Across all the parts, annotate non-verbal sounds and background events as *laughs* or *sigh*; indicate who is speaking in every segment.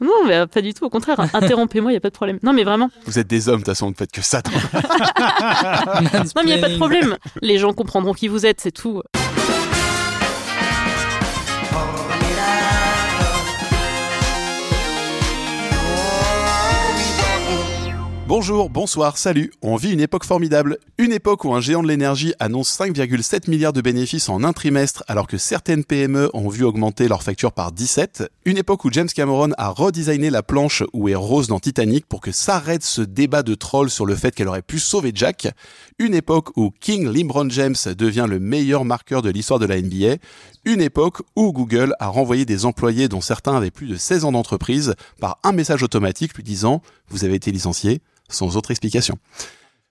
Speaker 1: Non, mais euh, pas du tout. Au contraire, interrompez-moi, il n'y a pas de problème. Non, mais vraiment.
Speaker 2: Vous êtes des hommes, de toute façon, vous ne faites que ça. *laughs*
Speaker 1: Non, mais il n'y a pas de problème. Les gens comprendront qui vous êtes, c'est tout.
Speaker 2: Bonjour, bonsoir, salut. On vit une époque formidable. Une époque où un géant de l'énergie annonce 5,7 milliards de bénéfices en un trimestre alors que certaines PME ont vu augmenter leur facture par 17. Une époque où James Cameron a redesigné la planche où est Rose dans Titanic pour que s'arrête ce débat de troll sur le fait qu'elle aurait pu sauver Jack. Une époque où King LeBron James devient le meilleur marqueur de l'histoire de la NBA. Une époque où Google a renvoyé des employés dont certains avaient plus de 16 ans d'entreprise par un message automatique lui disant vous avez été licencié sans autre explication.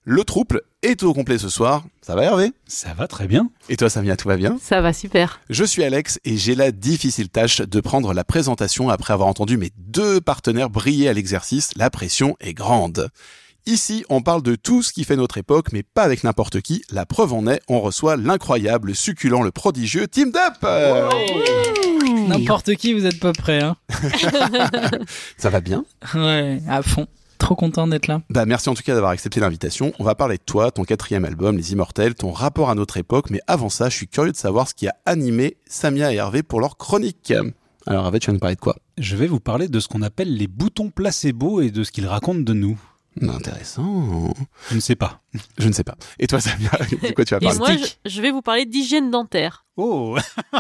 Speaker 2: Le trouble est au complet ce soir. Ça va Hervé?
Speaker 3: Ça va très bien.
Speaker 2: Et toi Samia, tout va bien?
Speaker 1: Ça va super.
Speaker 2: Je suis Alex et j'ai la difficile tâche de prendre la présentation après avoir entendu mes deux partenaires briller à l'exercice. La pression est grande. Ici, on parle de tout ce qui fait notre époque, mais pas avec n'importe qui. La preuve en est, on reçoit l'incroyable, le succulent, le prodigieux Team Dup
Speaker 4: N'importe qui, vous êtes pas prêt, hein *laughs*
Speaker 2: Ça va bien
Speaker 4: Ouais, à fond. Trop content d'être là.
Speaker 2: Bah merci en tout cas d'avoir accepté l'invitation. On va parler de toi, ton quatrième album, Les Immortels, ton rapport à notre époque, mais avant ça, je suis curieux de savoir ce qui a animé Samia et Hervé pour leur chronique. Alors Hervé, tu vas nous parler de quoi?
Speaker 3: Je vais vous parler de ce qu'on appelle les boutons placebo et de ce qu'ils racontent de nous.
Speaker 2: Intéressant.
Speaker 3: Je ne sais pas.
Speaker 2: Je ne sais pas. Et toi Samia, *laughs* de quoi tu vas
Speaker 1: Et
Speaker 2: parler?
Speaker 1: moi, je, je vais vous parler d'hygiène dentaire.
Speaker 3: Oh *laughs*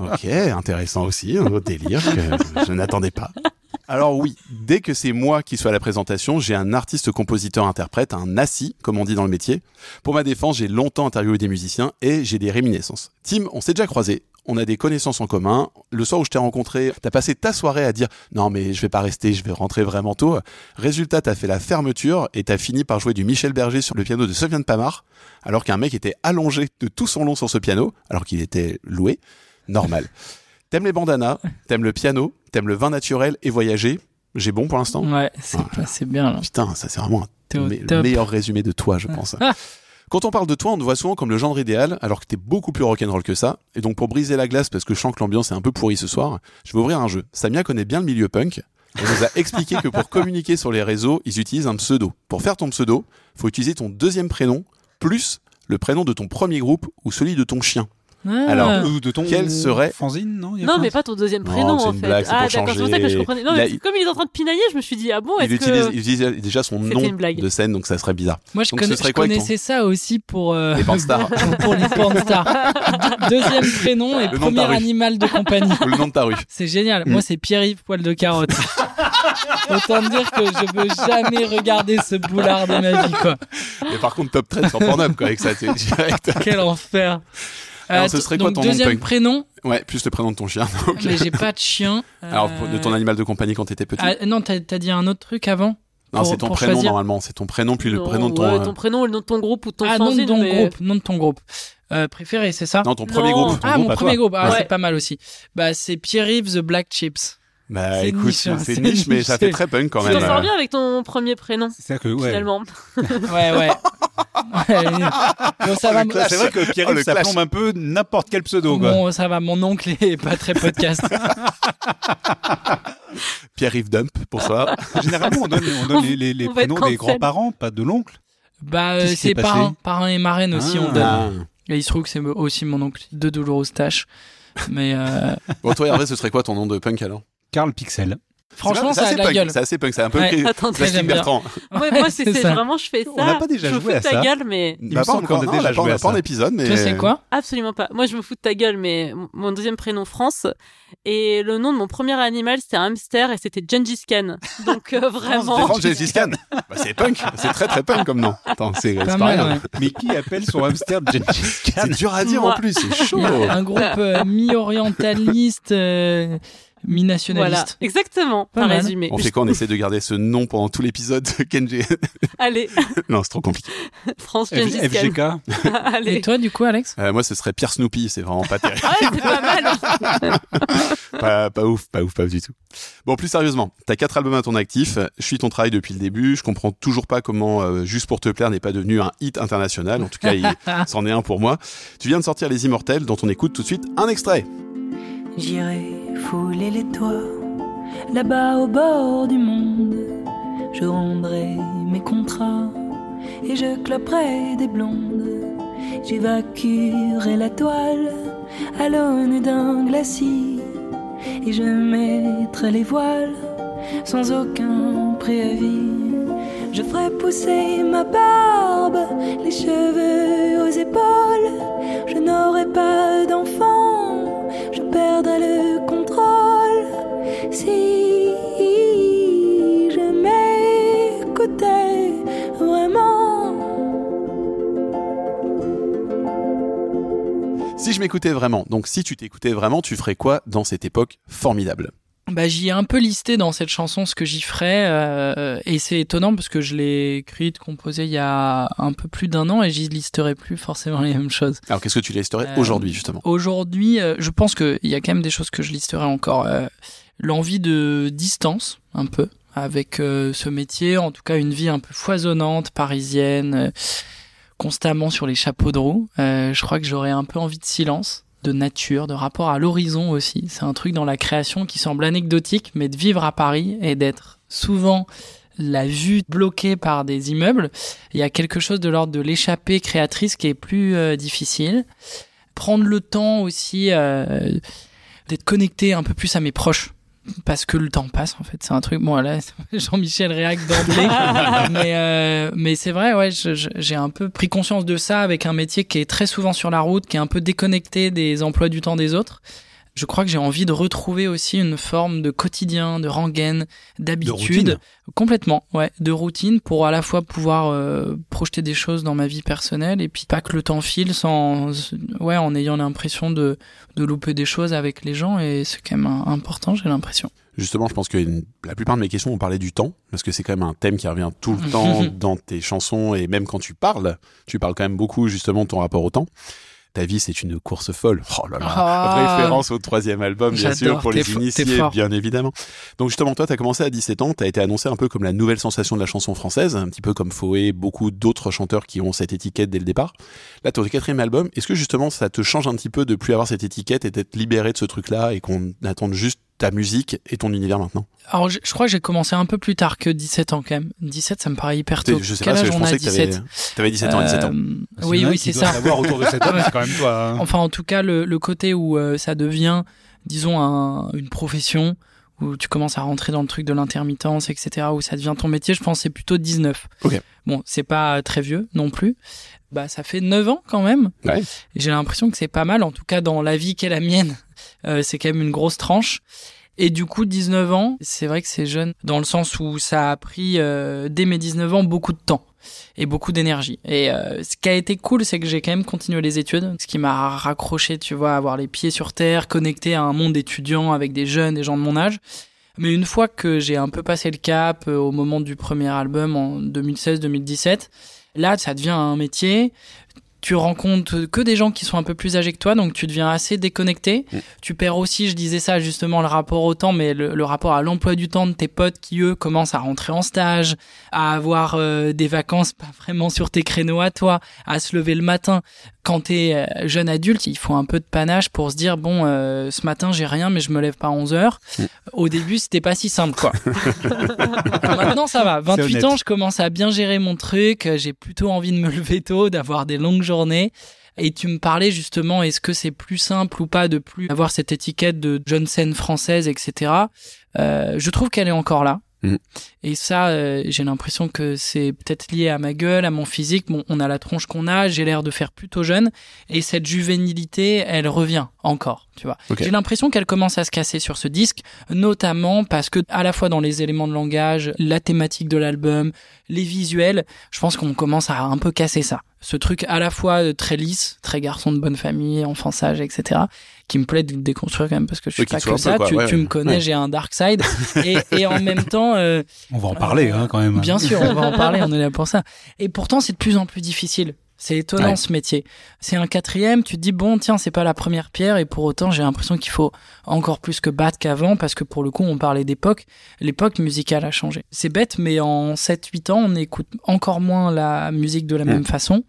Speaker 2: Ok, intéressant aussi, un autre délire que je n'attendais pas. Alors oui, dès que c'est moi qui suis à la présentation, j'ai un artiste, compositeur, interprète, un assis, comme on dit dans le métier. Pour ma défense, j'ai longtemps interviewé des musiciens et j'ai des réminiscences. Tim, on s'est déjà croisés, on a des connaissances en commun. Le soir où je t'ai rencontré, t'as passé ta soirée à dire non mais je vais pas rester, je vais rentrer vraiment tôt. Résultat, t'as fait la fermeture et t'as fini par jouer du Michel Berger sur le piano de Sofiane Pamar, alors qu'un mec était allongé de tout son long sur ce piano, alors qu'il était loué. Normal. *laughs* T'aimes les bandanas, t'aimes le piano, t'aimes le vin naturel et voyager. J'ai bon pour l'instant
Speaker 4: Ouais, c'est
Speaker 2: Voilà.
Speaker 4: bien là.
Speaker 2: Putain, ça c'est vraiment un me-
Speaker 4: top.
Speaker 2: meilleur résumé de toi, je *laughs* pense. *laughs* Quand on parle de toi, on te voit souvent comme le genre idéal, alors que t'es beaucoup plus rock'n'roll que ça. Et donc, pour briser la glace, parce que je sens que l'ambiance est un peu pourrie ce soir, je vais ouvrir un jeu. Samia connaît bien le milieu punk. Elle nous a *laughs* expliqué que pour communiquer sur les réseaux, ils utilisent un pseudo. Pour faire ton pseudo, faut utiliser ton deuxième prénom, plus le prénom de ton premier groupe ou celui de ton chien.
Speaker 4: Ah.
Speaker 2: Alors,
Speaker 3: Ou de ton
Speaker 2: Quel serait-
Speaker 3: fanzine, non Il y a
Speaker 1: Non,
Speaker 3: pas
Speaker 1: mais pas ton deuxième
Speaker 2: Non,
Speaker 1: prénom
Speaker 2: c'est
Speaker 1: en
Speaker 2: une
Speaker 1: fait.
Speaker 2: blague, c'est
Speaker 1: ah, d'accord, c'est pour ça que je
Speaker 2: changer.
Speaker 1: comprenais. Non,
Speaker 2: Il a-
Speaker 1: mais comme il est en train de pinailler, je me suis dit, ah bon,
Speaker 2: Il utilise,
Speaker 1: que.
Speaker 2: il utilise déjà son
Speaker 1: C'était
Speaker 2: nom de scène, donc ça serait bizarre.
Speaker 4: Moi, je,
Speaker 2: Donc,
Speaker 4: connais-
Speaker 2: ce serait
Speaker 4: je
Speaker 2: quoi avec ton-
Speaker 4: connaissais ça aussi pour, euh,
Speaker 2: Les pornstars. *laughs*
Speaker 4: pour les pornstars. *laughs* Deux- Deuxième prénom et
Speaker 2: Le
Speaker 4: premier animal de compagnie.
Speaker 2: Ou *laughs* le nom de ta rue.
Speaker 4: C'est génial.
Speaker 2: Mm.
Speaker 4: Moi, c'est Pierre-Yves Poil de Carotte. Autant dire que je veux jamais regarder ce boulard de ma vie, quoi.
Speaker 2: Mais par contre, top 13 sur Pornhub, quoi, avec ça, c'est direct.
Speaker 4: Quel enfer.
Speaker 2: Alors, ce
Speaker 4: t-
Speaker 2: serait quoi ton nom de
Speaker 4: deuxième
Speaker 2: punk
Speaker 4: prénom,
Speaker 2: Ouais, plus le prénom de ton chien. *laughs*
Speaker 4: mais j'ai pas de chien.
Speaker 2: Alors, de ton
Speaker 4: Euh,
Speaker 2: animal de compagnie quand t'étais petit
Speaker 4: ah, non, t'as as dit un autre truc avant
Speaker 2: Non, c'est ton prénom
Speaker 4: choisir.
Speaker 2: normalement. C'est ton prénom puis le
Speaker 1: Non,
Speaker 2: prénom de ton.
Speaker 1: ouais,
Speaker 2: euh,
Speaker 1: ton prénom, le nom de ton groupe ou ton
Speaker 4: Ah, nom de
Speaker 1: fanzine,
Speaker 4: ton
Speaker 1: mais-
Speaker 4: groupe, nom de ton groupe. Euh, préféré, c'est ça
Speaker 2: Non, ton premier
Speaker 1: Non.
Speaker 2: groupe.
Speaker 3: Ton
Speaker 4: Ah,
Speaker 3: groupe
Speaker 4: mon premier
Speaker 3: toi.
Speaker 4: groupe. Ah,
Speaker 1: Ouais.
Speaker 4: c'est pas mal aussi. Bah, c'est Pierre-Yves The Black Chips.
Speaker 2: Bah
Speaker 4: C'est
Speaker 2: écoute, c'est
Speaker 4: c'est
Speaker 2: niche, mais ça fait
Speaker 4: c'est-
Speaker 2: très punk quand
Speaker 1: Tu
Speaker 2: même.
Speaker 1: t'en sors bien avec ton premier prénom,
Speaker 3: C'est-à-dire que, ouais.
Speaker 1: finalement. *laughs*
Speaker 4: Ouais, ouais. Ouais. *laughs* Bon, ça va,
Speaker 2: clash.
Speaker 3: C'est vrai que Pierre,
Speaker 2: Oh,
Speaker 3: ça
Speaker 2: clash.
Speaker 3: plombe un peu n'importe quel pseudo, quoi.
Speaker 4: mon, ça va, mon oncle est pas très podcast. *laughs*
Speaker 2: Pierre-Yves Dump pour ça.
Speaker 3: Généralement, on donne, on donne
Speaker 1: On-
Speaker 3: les,
Speaker 1: on
Speaker 3: prénoms des grands-parents, pas de l'oncle.
Speaker 4: bah, euh, c'est
Speaker 3: passé
Speaker 4: parrain, parrain et marraine aussi, on donne.
Speaker 2: Ah.
Speaker 4: Et il se trouve que c'est aussi mon oncle de douloureuses tâches. Mais euh,
Speaker 2: Bon, toi Hervé, ce serait quoi ton nom de punk alors?
Speaker 3: Karl Pixel.
Speaker 4: franchement,
Speaker 2: C'est
Speaker 4: ça a
Speaker 2: assez
Speaker 4: de la
Speaker 2: punk,
Speaker 4: gueule.
Speaker 2: C'est assez punk, c'est un peu
Speaker 4: Ouais.
Speaker 1: Attendez.
Speaker 2: Bertrand.
Speaker 1: Ouais, *laughs* moi, c'est
Speaker 4: ça.
Speaker 1: vraiment, je fais ça.
Speaker 3: On n'a pas déjà
Speaker 1: je me
Speaker 3: joué
Speaker 1: fous
Speaker 3: à
Speaker 1: de ta
Speaker 3: ça
Speaker 1: gueule, mais
Speaker 2: Bah,
Speaker 3: me
Speaker 2: pas encore,
Speaker 3: a
Speaker 2: non,
Speaker 3: déjà
Speaker 2: on a pas-
Speaker 3: joué à
Speaker 2: pas en
Speaker 3: ça.
Speaker 2: épisode, mais.
Speaker 4: Toi, c'est quoi
Speaker 1: absolument pas. Moi, je me fous de ta gueule, mais mon deuxième prénom, France. Et le nom de mon premier animal, c'était un hamster et c'était Gengis Khan. Donc, euh, *laughs* vraiment.
Speaker 2: Défendre Gengis Khan. *laughs* Bah, c'est punk, c'est très très punk comme nom. Attends, c'est
Speaker 4: Pas
Speaker 2: pas
Speaker 4: mal,
Speaker 2: rien.
Speaker 4: ouais.
Speaker 3: Mais qui appelle son hamster Gengis Khan?
Speaker 2: C'est dur à dire en plus, c'est chaud.
Speaker 4: Un groupe euh, mi-orientaliste, euh,
Speaker 1: Voilà,
Speaker 4: mi-nationaliste.
Speaker 1: exactement.
Speaker 4: Pas mal.
Speaker 1: résumé.
Speaker 2: On fait quoi? On essaie de garder ce nom pendant tout l'épisode de *laughs* Kenji?
Speaker 1: Allez, *laughs*
Speaker 2: non, c'est trop compliqué.
Speaker 1: France Khan.
Speaker 3: FGK. *laughs*
Speaker 4: Et
Speaker 1: Allez.
Speaker 4: toi, du coup, Alex?
Speaker 2: Euh, moi, ce serait Pierre Snoopy, c'est vraiment pas terrible.
Speaker 1: Ah ouais, c'est pas mal.
Speaker 2: pas, pas ouf, pas ouf, pas ouf du tout. Bon, plus sérieusement, t'as quatre albums à ton actif. Je suis ton travail depuis le début. Je comprends toujours pas comment euh, Juste pour te plaire n'est pas devenu un hit international. En tout cas, il c'en est un pour moi. Tu viens de sortir Les Immortels, dont on écoute tout de suite un extrait.
Speaker 5: J'irai fouler les toits là-bas au bord du monde, je rendrai mes contrats et je cloperai des blondes. J'évacuerai la toile à l'aune d'un glacis et je mettrai les voiles sans aucun préavis. Je ferai pousser ma barbe, les cheveux aux épaules. Je n'aurai pas d'enfant, je perdrai le contrôle. Si je m'écoutais vraiment.
Speaker 2: Si je m'écoutais vraiment, donc si tu t'écoutais vraiment, tu ferais quoi dans cette époque formidable?
Speaker 4: Bah, j'y ai un peu listé dans cette chanson ce que j'y ferais, euh, et c'est étonnant parce que je l'ai écrite, composée il y a un peu plus d'un an, et j'y listerai plus forcément les mêmes choses.
Speaker 2: Alors qu'est-ce que tu listerais
Speaker 4: Euh,
Speaker 2: aujourd'hui justement?
Speaker 4: Aujourd'hui, euh, je pense qu'il y a quand même des choses que je listerai encore. Euh, L'envie de distance, un peu, avec ce métier, en tout cas une vie un peu foisonnante, parisienne, constamment sur les chapeaux de roue. Je crois que j'aurais un peu envie de silence, de nature, de rapport à l'horizon aussi. C'est un truc dans la création qui semble anecdotique, mais de vivre à Paris et d'être souvent la vue bloquée par des immeubles, il y a quelque chose de l'ordre de l'échappée créatrice qui est plus euh, difficile. Prendre le temps aussi euh, d'être connecté un peu plus à mes proches. Parce que le temps passe en fait, c'est un truc. Bon là, *laughs* Jean-Michel réac d'emblée, *laughs* mais euh, mais c'est vrai, ouais, j'ai un peu pris conscience de ça avec un métier qui est très souvent sur la route, qui est un peu déconnecté des emplois du temps des autres. Je crois que j'ai envie de retrouver aussi une forme de quotidien, de rengaine, d'habitude. Complètement, ouais, de routine pour à la fois pouvoir euh, projeter des choses dans ma vie personnelle et puis pas que le temps file sans, ouais, en ayant l'impression de de louper des choses avec les gens et c'est quand même important, j'ai l'impression.
Speaker 2: Justement, je pense que la plupart de mes questions ont parlé du temps, parce que c'est quand même un thème qui revient tout le *laughs* temps dans tes chansons, et même quand tu parles, tu parles quand même beaucoup justement de ton rapport au temps. Ta vie, c'est une course folle. Oh là là,
Speaker 4: Ah.
Speaker 2: référence au troisième album, bien sûr, pour les initiés, bien évidemment. Donc justement, toi, t'as commencé à 17 ans, t'as été annoncé un peu comme la nouvelle sensation de la chanson française, un petit peu comme Foé, beaucoup d'autres chanteurs qui ont cette étiquette dès le départ. Là, ton quatrième album, est-ce que justement ça te change un petit peu de plus avoir cette étiquette et d'être libéré de ce truc-là et qu'on attende juste ta musique et ton univers maintenant
Speaker 4: Alors je, je crois que j'ai commencé un peu plus tard que 17 ans quand même. 17 ça me paraît hyper tôt.
Speaker 2: Je sais
Speaker 4: Quel
Speaker 2: pas,
Speaker 4: âge
Speaker 2: que je
Speaker 4: on a
Speaker 2: pensais que t'avais,
Speaker 4: 17
Speaker 2: t'avais 17 ans, 17 ans.
Speaker 4: Euh, oui
Speaker 3: a
Speaker 4: oui c'est ça.
Speaker 3: savoir autour de cet homme, *laughs* c'est quand même toi. hein.
Speaker 4: Enfin, en tout cas, le, le côté où euh, ça devient, disons, un- une profession, où tu commences à rentrer dans le truc de l'intermittence, etc., où ça devient ton métier, je pense que c'est plutôt 19.
Speaker 2: Ok.
Speaker 4: Bon, c'est pas très vieux non plus. Bah, ça fait 9 ans quand même.
Speaker 2: Ouais.
Speaker 4: Et j'ai l'impression que c'est pas mal, en tout cas dans la vie qui est la mienne. Euh, c'est quand même une grosse tranche. Et du coup, 19 ans, c'est vrai que c'est jeune, dans le sens où ça a pris, euh, dès mes 19 ans, beaucoup de temps et beaucoup d'énergie. Et euh, ce qui a été cool, c'est que j'ai quand même continué les études, ce qui m'a raccroché, tu vois, à avoir les pieds sur terre, connecté à un monde étudiant avec des jeunes, des gens de mon âge. Mais une fois que j'ai un peu passé le cap au moment du premier album en 2016-2017, là, ça devient un métier. Tu rencontres que des gens qui sont un peu plus âgés que toi, donc tu deviens assez déconnecté.
Speaker 2: Mm.
Speaker 4: Tu perds aussi, je disais ça justement, le rapport au temps, mais le, le rapport à l'emploi du temps de tes potes qui, eux, commencent à rentrer en stage, à avoir euh, des vacances pas vraiment sur tes créneaux à toi, à se lever le matin. Quand t'es euh, jeune adulte, il faut un peu de panache pour se dire, bon, euh, ce matin, j'ai rien, mais je me lève pas à 11 heures.
Speaker 2: Mm.
Speaker 4: Au début, c'était pas si simple, quoi. *laughs* Maintenant, ça va. 28
Speaker 3: honnête.
Speaker 4: ans, je commence à bien gérer mon truc. J'ai plutôt envie de me lever tôt, d'avoir des longues journées. Et tu me parlais justement, est-ce que c'est plus simple ou pas de plus avoir cette étiquette de scène française, etc. Euh, je trouve qu'elle est encore là.
Speaker 2: Mhm.
Speaker 4: Et ça, euh, j'ai l'impression que c'est peut-être lié à ma gueule, à mon physique. Bon, on a la tronche qu'on a, j'ai l'air de faire plutôt jeune. Et cette juvénilité, elle revient encore, tu vois. J'ai l'impression qu'elle commence à se casser sur ce disque, notamment parce que, à la fois dans les éléments de langage, la thématique de l'album, les visuels, je pense qu'on commence à un peu casser ça. Ce truc à la fois euh, très lisse, très garçon de bonne famille, enfant sage, etc., qui me plaît de déconstruire quand même parce que je suis
Speaker 2: Oui,
Speaker 4: pas
Speaker 2: peu,
Speaker 4: ça.
Speaker 2: quoi,
Speaker 4: tu,
Speaker 2: ouais,
Speaker 4: tu
Speaker 2: ouais.
Speaker 4: me connais,
Speaker 2: Ouais.
Speaker 4: j'ai un dark side. et, et en même temps, euh,
Speaker 3: On va en parler, hein, quand même.
Speaker 4: Bien sûr, on va en parler, on est là pour ça. Et pourtant, c'est de plus en plus difficile. C'est étonnant
Speaker 2: Ouais.
Speaker 4: ce métier. C'est un quatrième, tu te dis bon tiens c'est pas la première pierre et pour autant j'ai l'impression qu'il faut encore plus que battre qu'avant parce que pour le coup on parlait d'époque, l'époque musicale a changé. C'est bête mais en 7-8 ans on écoute encore moins la musique de la
Speaker 2: Mm.
Speaker 4: même façon.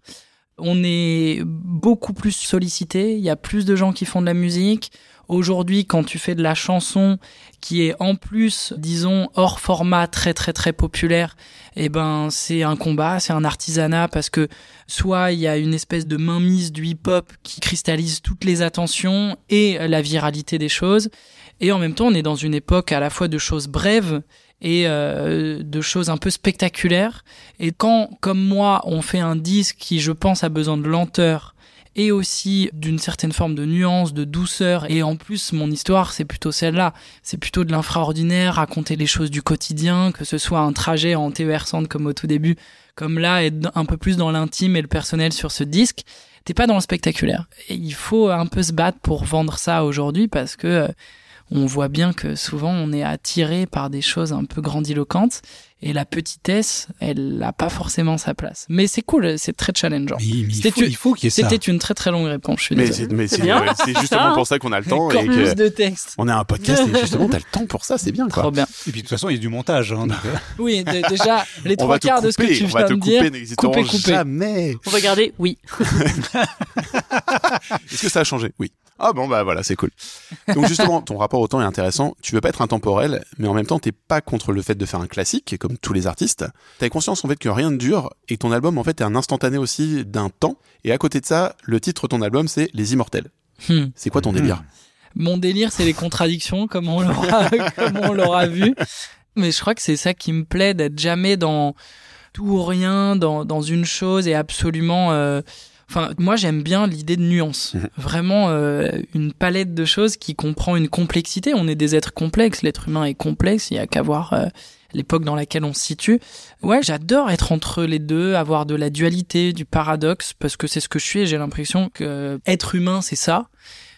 Speaker 4: On est beaucoup plus sollicité, il y a plus de gens qui font de la musique, Aujourd'hui, quand tu fais de la chanson qui est en plus, disons, hors format très très très populaire, eh ben c'est un combat, c'est un artisanat parce que soit il y a une espèce de mainmise du hip-hop qui cristallise toutes les attentions et la viralité des choses, et en même temps on est dans une époque à la fois de choses brèves et euh, de choses un peu spectaculaires. Et quand, comme moi, on fait un disque qui, je pense, a besoin de lenteur et aussi d'une certaine forme de nuance, de douceur. Et en plus, mon histoire, c'est plutôt celle-là. C'est plutôt de l'infraordinaire, raconter les choses du quotidien, que ce soit un trajet en TER centre comme au tout début, comme là, être un peu plus dans l'intime et le personnel sur ce disque. T'es pas dans le spectaculaire. Et il faut un peu se battre pour vendre ça aujourd'hui parce que euh, on voit bien que souvent on est attiré par des choses un peu grandiloquentes et la petitesse, elle n'a pas forcément sa place. Mais c'est cool, c'est très challengeant.
Speaker 3: Mais il,
Speaker 4: C'était
Speaker 3: faut,
Speaker 4: une-
Speaker 3: il faut qu'il y ait ça.
Speaker 4: C'était une très très longue réponse, je suis
Speaker 2: Mais c'est mais
Speaker 1: C'est
Speaker 2: c'est-
Speaker 1: bien.
Speaker 2: euh, c'est justement
Speaker 1: Ça, hein.
Speaker 2: pour ça qu'on a le temps et
Speaker 4: Corpus
Speaker 2: que
Speaker 4: de texte.
Speaker 2: on est un podcast et justement t'as le temps pour ça, c'est bien quoi.
Speaker 4: Trop bien.
Speaker 3: Et puis de toute façon, il y a du montage. Hein, donc, euh,
Speaker 4: Oui, d- déjà, les
Speaker 2: On
Speaker 4: trois
Speaker 2: va te
Speaker 4: quarts de ce que
Speaker 2: couper,
Speaker 4: tu
Speaker 2: on va
Speaker 4: viens
Speaker 2: te
Speaker 4: de
Speaker 2: couper,
Speaker 4: dire, couper, couper.
Speaker 2: jamais.
Speaker 1: On va garder oui. *laughs*
Speaker 2: Est-ce que ça a changé? Oui. Ah bon bah voilà, c'est cool. Donc justement, ton rapport au temps est intéressant. Tu veux pas être intemporel, mais en même temps, t'es pas contre le fait de faire un classique, comme tous les artistes. T'as conscience en fait que rien ne dure et que ton album en fait est un instantané aussi d'un temps. Et à côté de ça, le titre de ton album c'est Les Immortels.
Speaker 4: Hmm.
Speaker 2: C'est quoi ton délire?
Speaker 4: Mon délire, c'est les contradictions, *laughs* comme on l'aura, vu. Mais je crois que c'est ça qui me plaît, d'être jamais dans tout ou rien, dans, dans une chose et absolument. euh, Enfin, moi, j'aime bien l'idée de nuance.
Speaker 2: Mhm.
Speaker 4: Vraiment, euh, une palette de choses qui comprend une complexité. On est des êtres complexes. L'être humain est complexe. Il y a qu'à voir euh, l'époque dans laquelle on se situe. Ouais, j'adore être entre les deux, avoir de la dualité, du paradoxe, parce que c'est ce que je suis et j'ai l'impression que être humain, c'est ça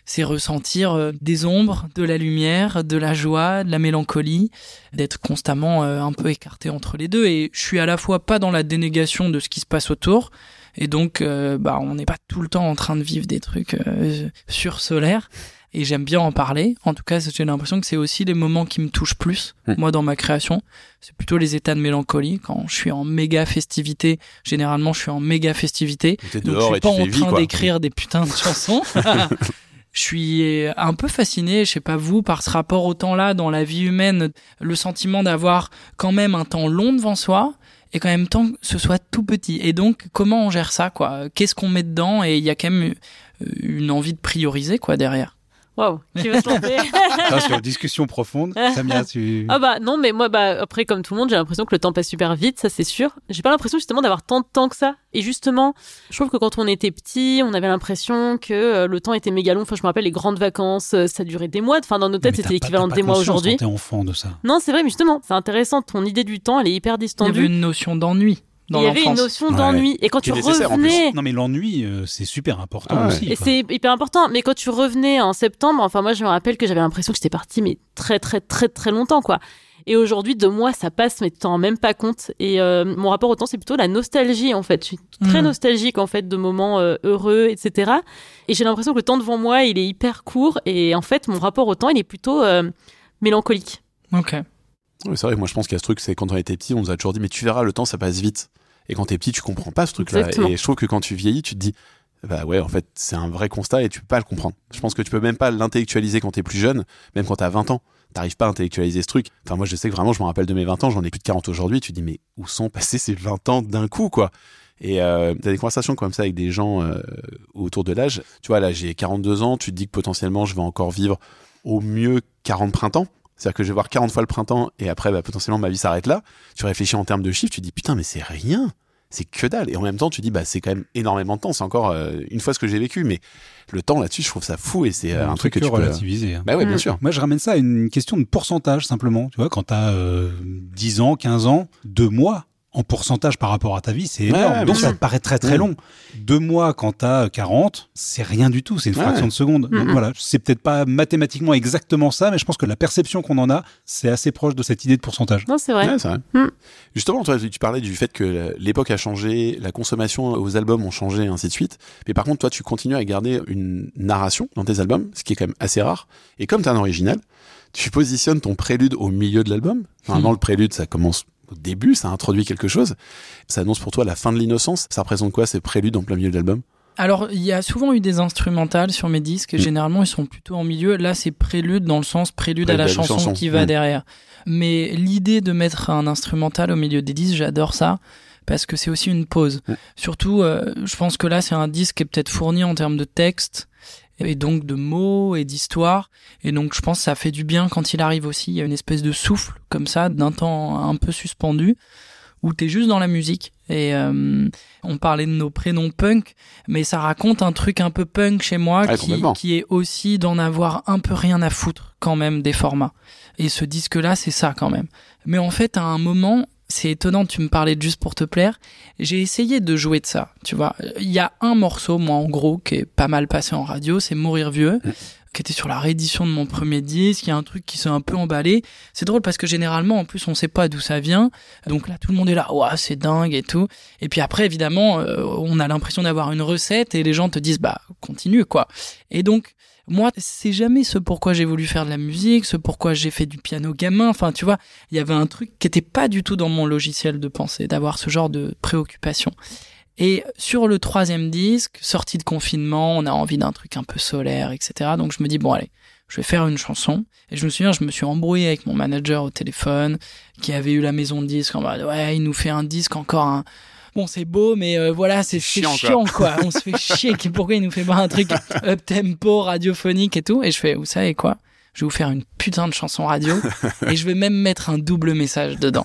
Speaker 4: c'est ressentir euh, des ombres, de la lumière, de la joie, de la mélancolie, d'être constamment euh, un peu écarté entre les deux. Et je suis à la fois pas dans la dénégation de ce qui se passe autour, et donc euh, bah on n'est pas tout le temps en train de vivre des trucs euh, sursolaires. Et j'aime bien en parler. En tout cas, j'ai l'impression que c'est aussi les moments qui me touchent plus,
Speaker 2: Hmm.
Speaker 4: moi, dans ma création. C'est plutôt les états de mélancolie. Quand je suis en méga festivité, généralement, je suis en méga festivité. Donc, je suis pas en train d'écrire des putains de chansons. *laughs* *laughs* je suis un peu fasciné, je sais pas vous, par ce rapport au temps-là dans la vie humaine, le sentiment d'avoir quand même un temps long devant soi et qu'en même temps que ce soit tout petit. Et donc, comment on gère ça, quoi? Qu'est-ce qu'on met dedans? Et il y a quand même euh, une envie de prioriser, quoi, derrière.
Speaker 1: Waouh, qui va se lancer *laughs*
Speaker 3: ça, sur une discussion profonde. Samia, tu.
Speaker 1: Ah bah non, mais moi, bah après comme tout le monde, j'ai l'impression que le temps passe super vite, ça c'est sûr. J'ai pas l'impression justement d'avoir tant de temps que ça. Et justement, je trouve que quand on était petit, on avait l'impression que euh, le temps était méga long. Enfin, je me rappelle les grandes vacances, euh, ça durait des mois. Enfin, dans nos têtes, c'était l'équivalent de des mois aujourd'hui.
Speaker 3: Enfant de ça.
Speaker 1: Non, c'est vrai, mais justement, c'est intéressant. Ton idée du temps, elle est hyper
Speaker 4: Il y avait
Speaker 1: distendue.
Speaker 4: une notion d'ennui dans
Speaker 1: Il y avait une notion
Speaker 3: Ouais.
Speaker 1: d'ennui. Et quand tu revenais,
Speaker 3: Non, mais l'ennui, euh, c'est super important
Speaker 2: Ah ouais.
Speaker 3: aussi.
Speaker 1: Et c'est hyper important. Mais quand tu revenais en septembre, enfin moi je me rappelle que j'avais l'impression que j'étais partie mais très très très très longtemps quoi. Et aujourd'hui deux mois ça passe mais tu t'en rends même pas compte. Et euh, mon rapport au temps c'est plutôt la nostalgie en fait. Je suis très
Speaker 4: Mhm.
Speaker 1: nostalgique en fait de moments euh, heureux etc. Et j'ai l'impression que le temps devant moi il est hyper court et en fait mon rapport au temps il est plutôt euh, mélancolique.
Speaker 4: Ok.
Speaker 2: C'est vrai, moi je pense qu'il y a ce truc, c'est quand on était petit, on nous a toujours dit, mais tu verras, le temps ça passe vite. Et quand t'es petit, tu comprends pas ce truc-là. Et je trouve que quand tu vieillis, tu te dis, bah ouais, en fait, c'est un vrai constat et tu peux pas le comprendre. Je pense que tu peux même pas l'intellectualiser quand t'es plus jeune, même quand t'as 20 ans. T'arrives pas à intellectualiser ce truc. Enfin, moi je sais que vraiment, je me rappelle de mes 20 ans, j'en ai plus de 40 aujourd'hui, tu te dis, mais où sont passés ces 20 ans d'un coup, quoi? Et euh, t'as des conversations comme ça avec des gens euh, autour de l'âge. Tu vois, là, j'ai 42 ans, tu te dis que potentiellement, je vais encore vivre au mieux 40 printemps. C'est-à-dire que je vais voir 40 fois le printemps et après, bah, potentiellement, ma vie s'arrête là. Tu réfléchis en termes de chiffres, tu dis, putain, mais c'est rien. C'est que dalle. Et en même temps, tu dis, bah, c'est quand même énormément de temps. C'est encore euh, une fois ce que j'ai vécu. Mais le temps là-dessus, je trouve ça fou et c'est euh, un, truc que tu peux...
Speaker 3: relativiser. hein.
Speaker 2: Bah ouais, bien
Speaker 1: Mm.
Speaker 2: sûr.
Speaker 3: Moi, je ramène ça à une question de pourcentage, simplement. Tu vois, quand t'as euh, 10 ans, 15 ans, deux mois, en pourcentage par rapport à ta vie, c'est énorme. Donc, ça te paraît très très
Speaker 2: Mm.
Speaker 3: long. Deux mois, quand t'as 40, c'est rien du tout. C'est une
Speaker 2: Ouais.
Speaker 3: fraction de seconde. Donc, voilà. C'est peut-être pas mathématiquement exactement ça, mais je pense que la perception qu'on en a, c'est assez proche de cette idée de pourcentage.
Speaker 1: Non c'est vrai.
Speaker 2: Vrai.
Speaker 1: Mm.
Speaker 2: Justement, toi, tu parlais du fait que l'époque a changé, la consommation aux albums ont changé, et ainsi de suite. Mais par contre, toi, tu continues à garder une narration dans tes albums, ce qui est quand même assez rare. Et comme tu un original, tu positionnes ton prélude au milieu de l'album. Normalement,
Speaker 4: Hmm.
Speaker 2: le prélude, ça commence au début, ça introduit quelque chose. Ça annonce pour toi la fin de l'innocence. Ça représente quoi, ces préludes en plein milieu de l'album?
Speaker 4: Alors, il y a souvent eu des instrumentales sur mes disques, et
Speaker 2: Mm.
Speaker 4: généralement, ils sont plutôt en milieu. Là, c'est prélude dans le sens prélude à la
Speaker 2: Prélude à la
Speaker 4: chanson,
Speaker 2: chanson.
Speaker 4: qui va
Speaker 2: Mm.
Speaker 4: derrière. Mais l'idée de mettre un instrumental au milieu des disques, j'adore ça, parce que c'est aussi une pause.
Speaker 2: Mm.
Speaker 4: Surtout, euh, je pense que là, c'est un disque qui est peut-être fourni en termes de texte, et donc de mots et d'histoire. Et donc, je pense que ça fait du bien quand il arrive aussi. Il y a une espèce de souffle, comme ça, d'un temps un peu suspendu, où t'es juste dans la musique. Et euh, on parlait de nos prénoms punk, mais ça raconte un truc un peu punk chez moi qui,
Speaker 2: complètement.
Speaker 4: qui est aussi d'en avoir un peu rien à foutre quand même des formats. Et ce disque-là, c'est ça quand même. Mais en fait, à un moment, c'est étonnant, tu me parlais de juste pour te plaire. J'ai essayé de jouer de ça, tu vois. Il y a un morceau, moi, en gros, qui est pas mal passé en radio, c'est Mourir vieux,
Speaker 2: Mm.
Speaker 4: qui était sur la réédition de mon premier disque. Il y a un truc qui s'est un peu emballé. C'est drôle parce que généralement, en plus, on sait pas d'où ça vient. Donc là, tout le monde est là, ouah, c'est dingue et tout. Et puis après, évidemment, euh, on a l'impression d'avoir une recette et les gens te disent, bah, continue, quoi. Et donc, moi, c'est jamais ce pourquoi j'ai voulu faire de la musique, ce pourquoi j'ai fait du piano gamin. Enfin, tu vois, il y avait un truc qui était pas du tout dans mon logiciel de pensée, d'avoir ce genre de préoccupation. Et sur le troisième disque, sortie de confinement, on a envie d'un truc un peu solaire, etc. Donc je me dis, bon allez, je vais faire une chanson. Et je me souviens, je me suis embrouillé avec mon manager au téléphone, qui avait eu la maison de disque en mode, ouais, il nous fait un disque encore un... Bon, c'est beau, mais euh, voilà, c'est
Speaker 2: Chiant,
Speaker 4: chiant,
Speaker 2: quoi. *laughs*
Speaker 4: On se fait chier. Pourquoi il nous fait pas un truc up tempo, radiophonique et tout Et je fais, vous savez quoi? Je vais vous faire une putain de chanson radio et je vais même mettre un double message dedans.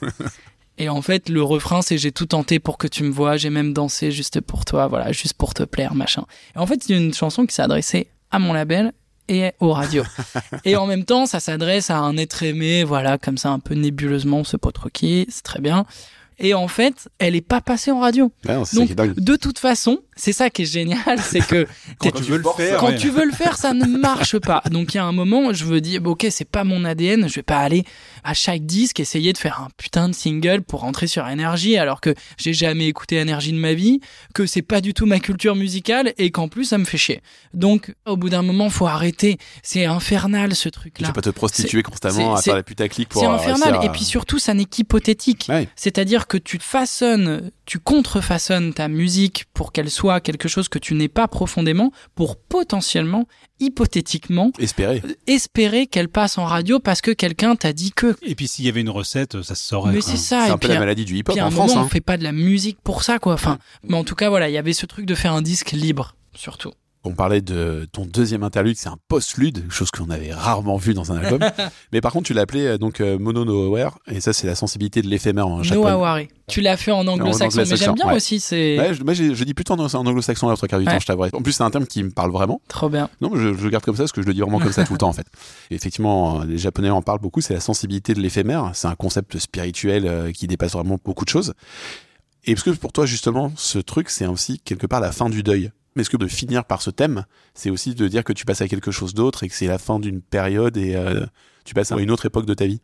Speaker 4: Et en fait, le refrain, c'est j'ai tout tenté pour que tu me vois, j'ai même dansé juste pour toi, voilà, juste pour te plaire, machin. Et en fait, c'est une chanson qui s'est adressée à mon label et aux radios. et en même temps, ça s'adresse à un être aimé, voilà, comme ça, un peu nébuleusement, on sait pas trop qui, c'est très bien. Et en fait, elle est pas passée en radio.
Speaker 2: Non, ça
Speaker 4: Donc, de toute façon, c'est ça qui est génial, *laughs* c'est que
Speaker 3: Quand tu veux le faire,
Speaker 4: quand
Speaker 3: ouais.
Speaker 4: tu veux le faire, ça ne marche pas. Donc il y a un moment, je veux dire, bon, ok, c'est pas mon ADN, je vais pas aller à chaque disque essayer de faire un putain de single pour rentrer sur énergie alors que j'ai jamais écouté énergie de ma vie, que c'est pas du tout ma culture musicale et qu'en plus ça me fait chier. Donc au bout d'un moment, faut arrêter. C'est infernal ce
Speaker 2: Tu
Speaker 4: truc-là.
Speaker 2: peux pas te prostituer constamment à faire la putaclic pour
Speaker 4: C'est
Speaker 2: euh,
Speaker 4: infernal.
Speaker 2: à-
Speaker 4: Et puis surtout, ça n'est qu'hypothétique.
Speaker 2: Ouais.
Speaker 4: C'est-à-dire que tu façonnes, tu contrefaçonnes ta musique pour qu'elle soit quelque chose que tu n'es pas profondément, pour potentiellement, hypothétiquement,
Speaker 2: espérer.
Speaker 4: espérer qu'elle passe en radio parce que quelqu'un t'a dit que.
Speaker 3: Et puis s'il y avait une recette, ça se saurait.
Speaker 4: Mais c'est ça.
Speaker 2: C'est
Speaker 4: et
Speaker 2: un peu la maladie du hip-hop en France.
Speaker 4: moment,
Speaker 2: hein.
Speaker 4: on fait pas de la musique pour ça, quoi. Enfin, mais en tout cas, voilà, il y avait ce truc de faire un disque libre, surtout.
Speaker 2: On parlait de ton deuxième interlude, c'est un post-lude, chose qu'on avait rarement vu dans un album. *laughs* Mais par contre, tu l'as appelé euh, donc euh, Mono No Aware, et ça, c'est la sensibilité de l'éphémère en
Speaker 4: No
Speaker 2: japonais.
Speaker 4: Awari. Tu l'as fait en anglo-saxon, mais j'aime bien
Speaker 2: ouais.
Speaker 4: aussi, c'est
Speaker 2: Ouais, je, moi, je dis plutôt en, en anglo-saxon la trois quarts du
Speaker 4: Ouais.
Speaker 2: temps, je t'avouerai. En plus, c'est un terme qui me parle vraiment.
Speaker 4: trop bien.
Speaker 2: Non, mais je, je le garde comme ça parce que je le dis vraiment comme ça tout le *laughs* temps en fait. Et effectivement, les Japonais en parlent beaucoup. C'est la sensibilité de l'éphémère. C'est un concept spirituel euh, qui dépasse vraiment beaucoup de choses. Et parce que pour toi justement, ce truc, c'est aussi quelque part la fin du deuil. Mais est-ce que de finir par ce thème, c'est aussi de dire que tu passes à quelque chose d'autre et que c'est la fin d'une période et euh, tu passes à une autre époque de ta vie?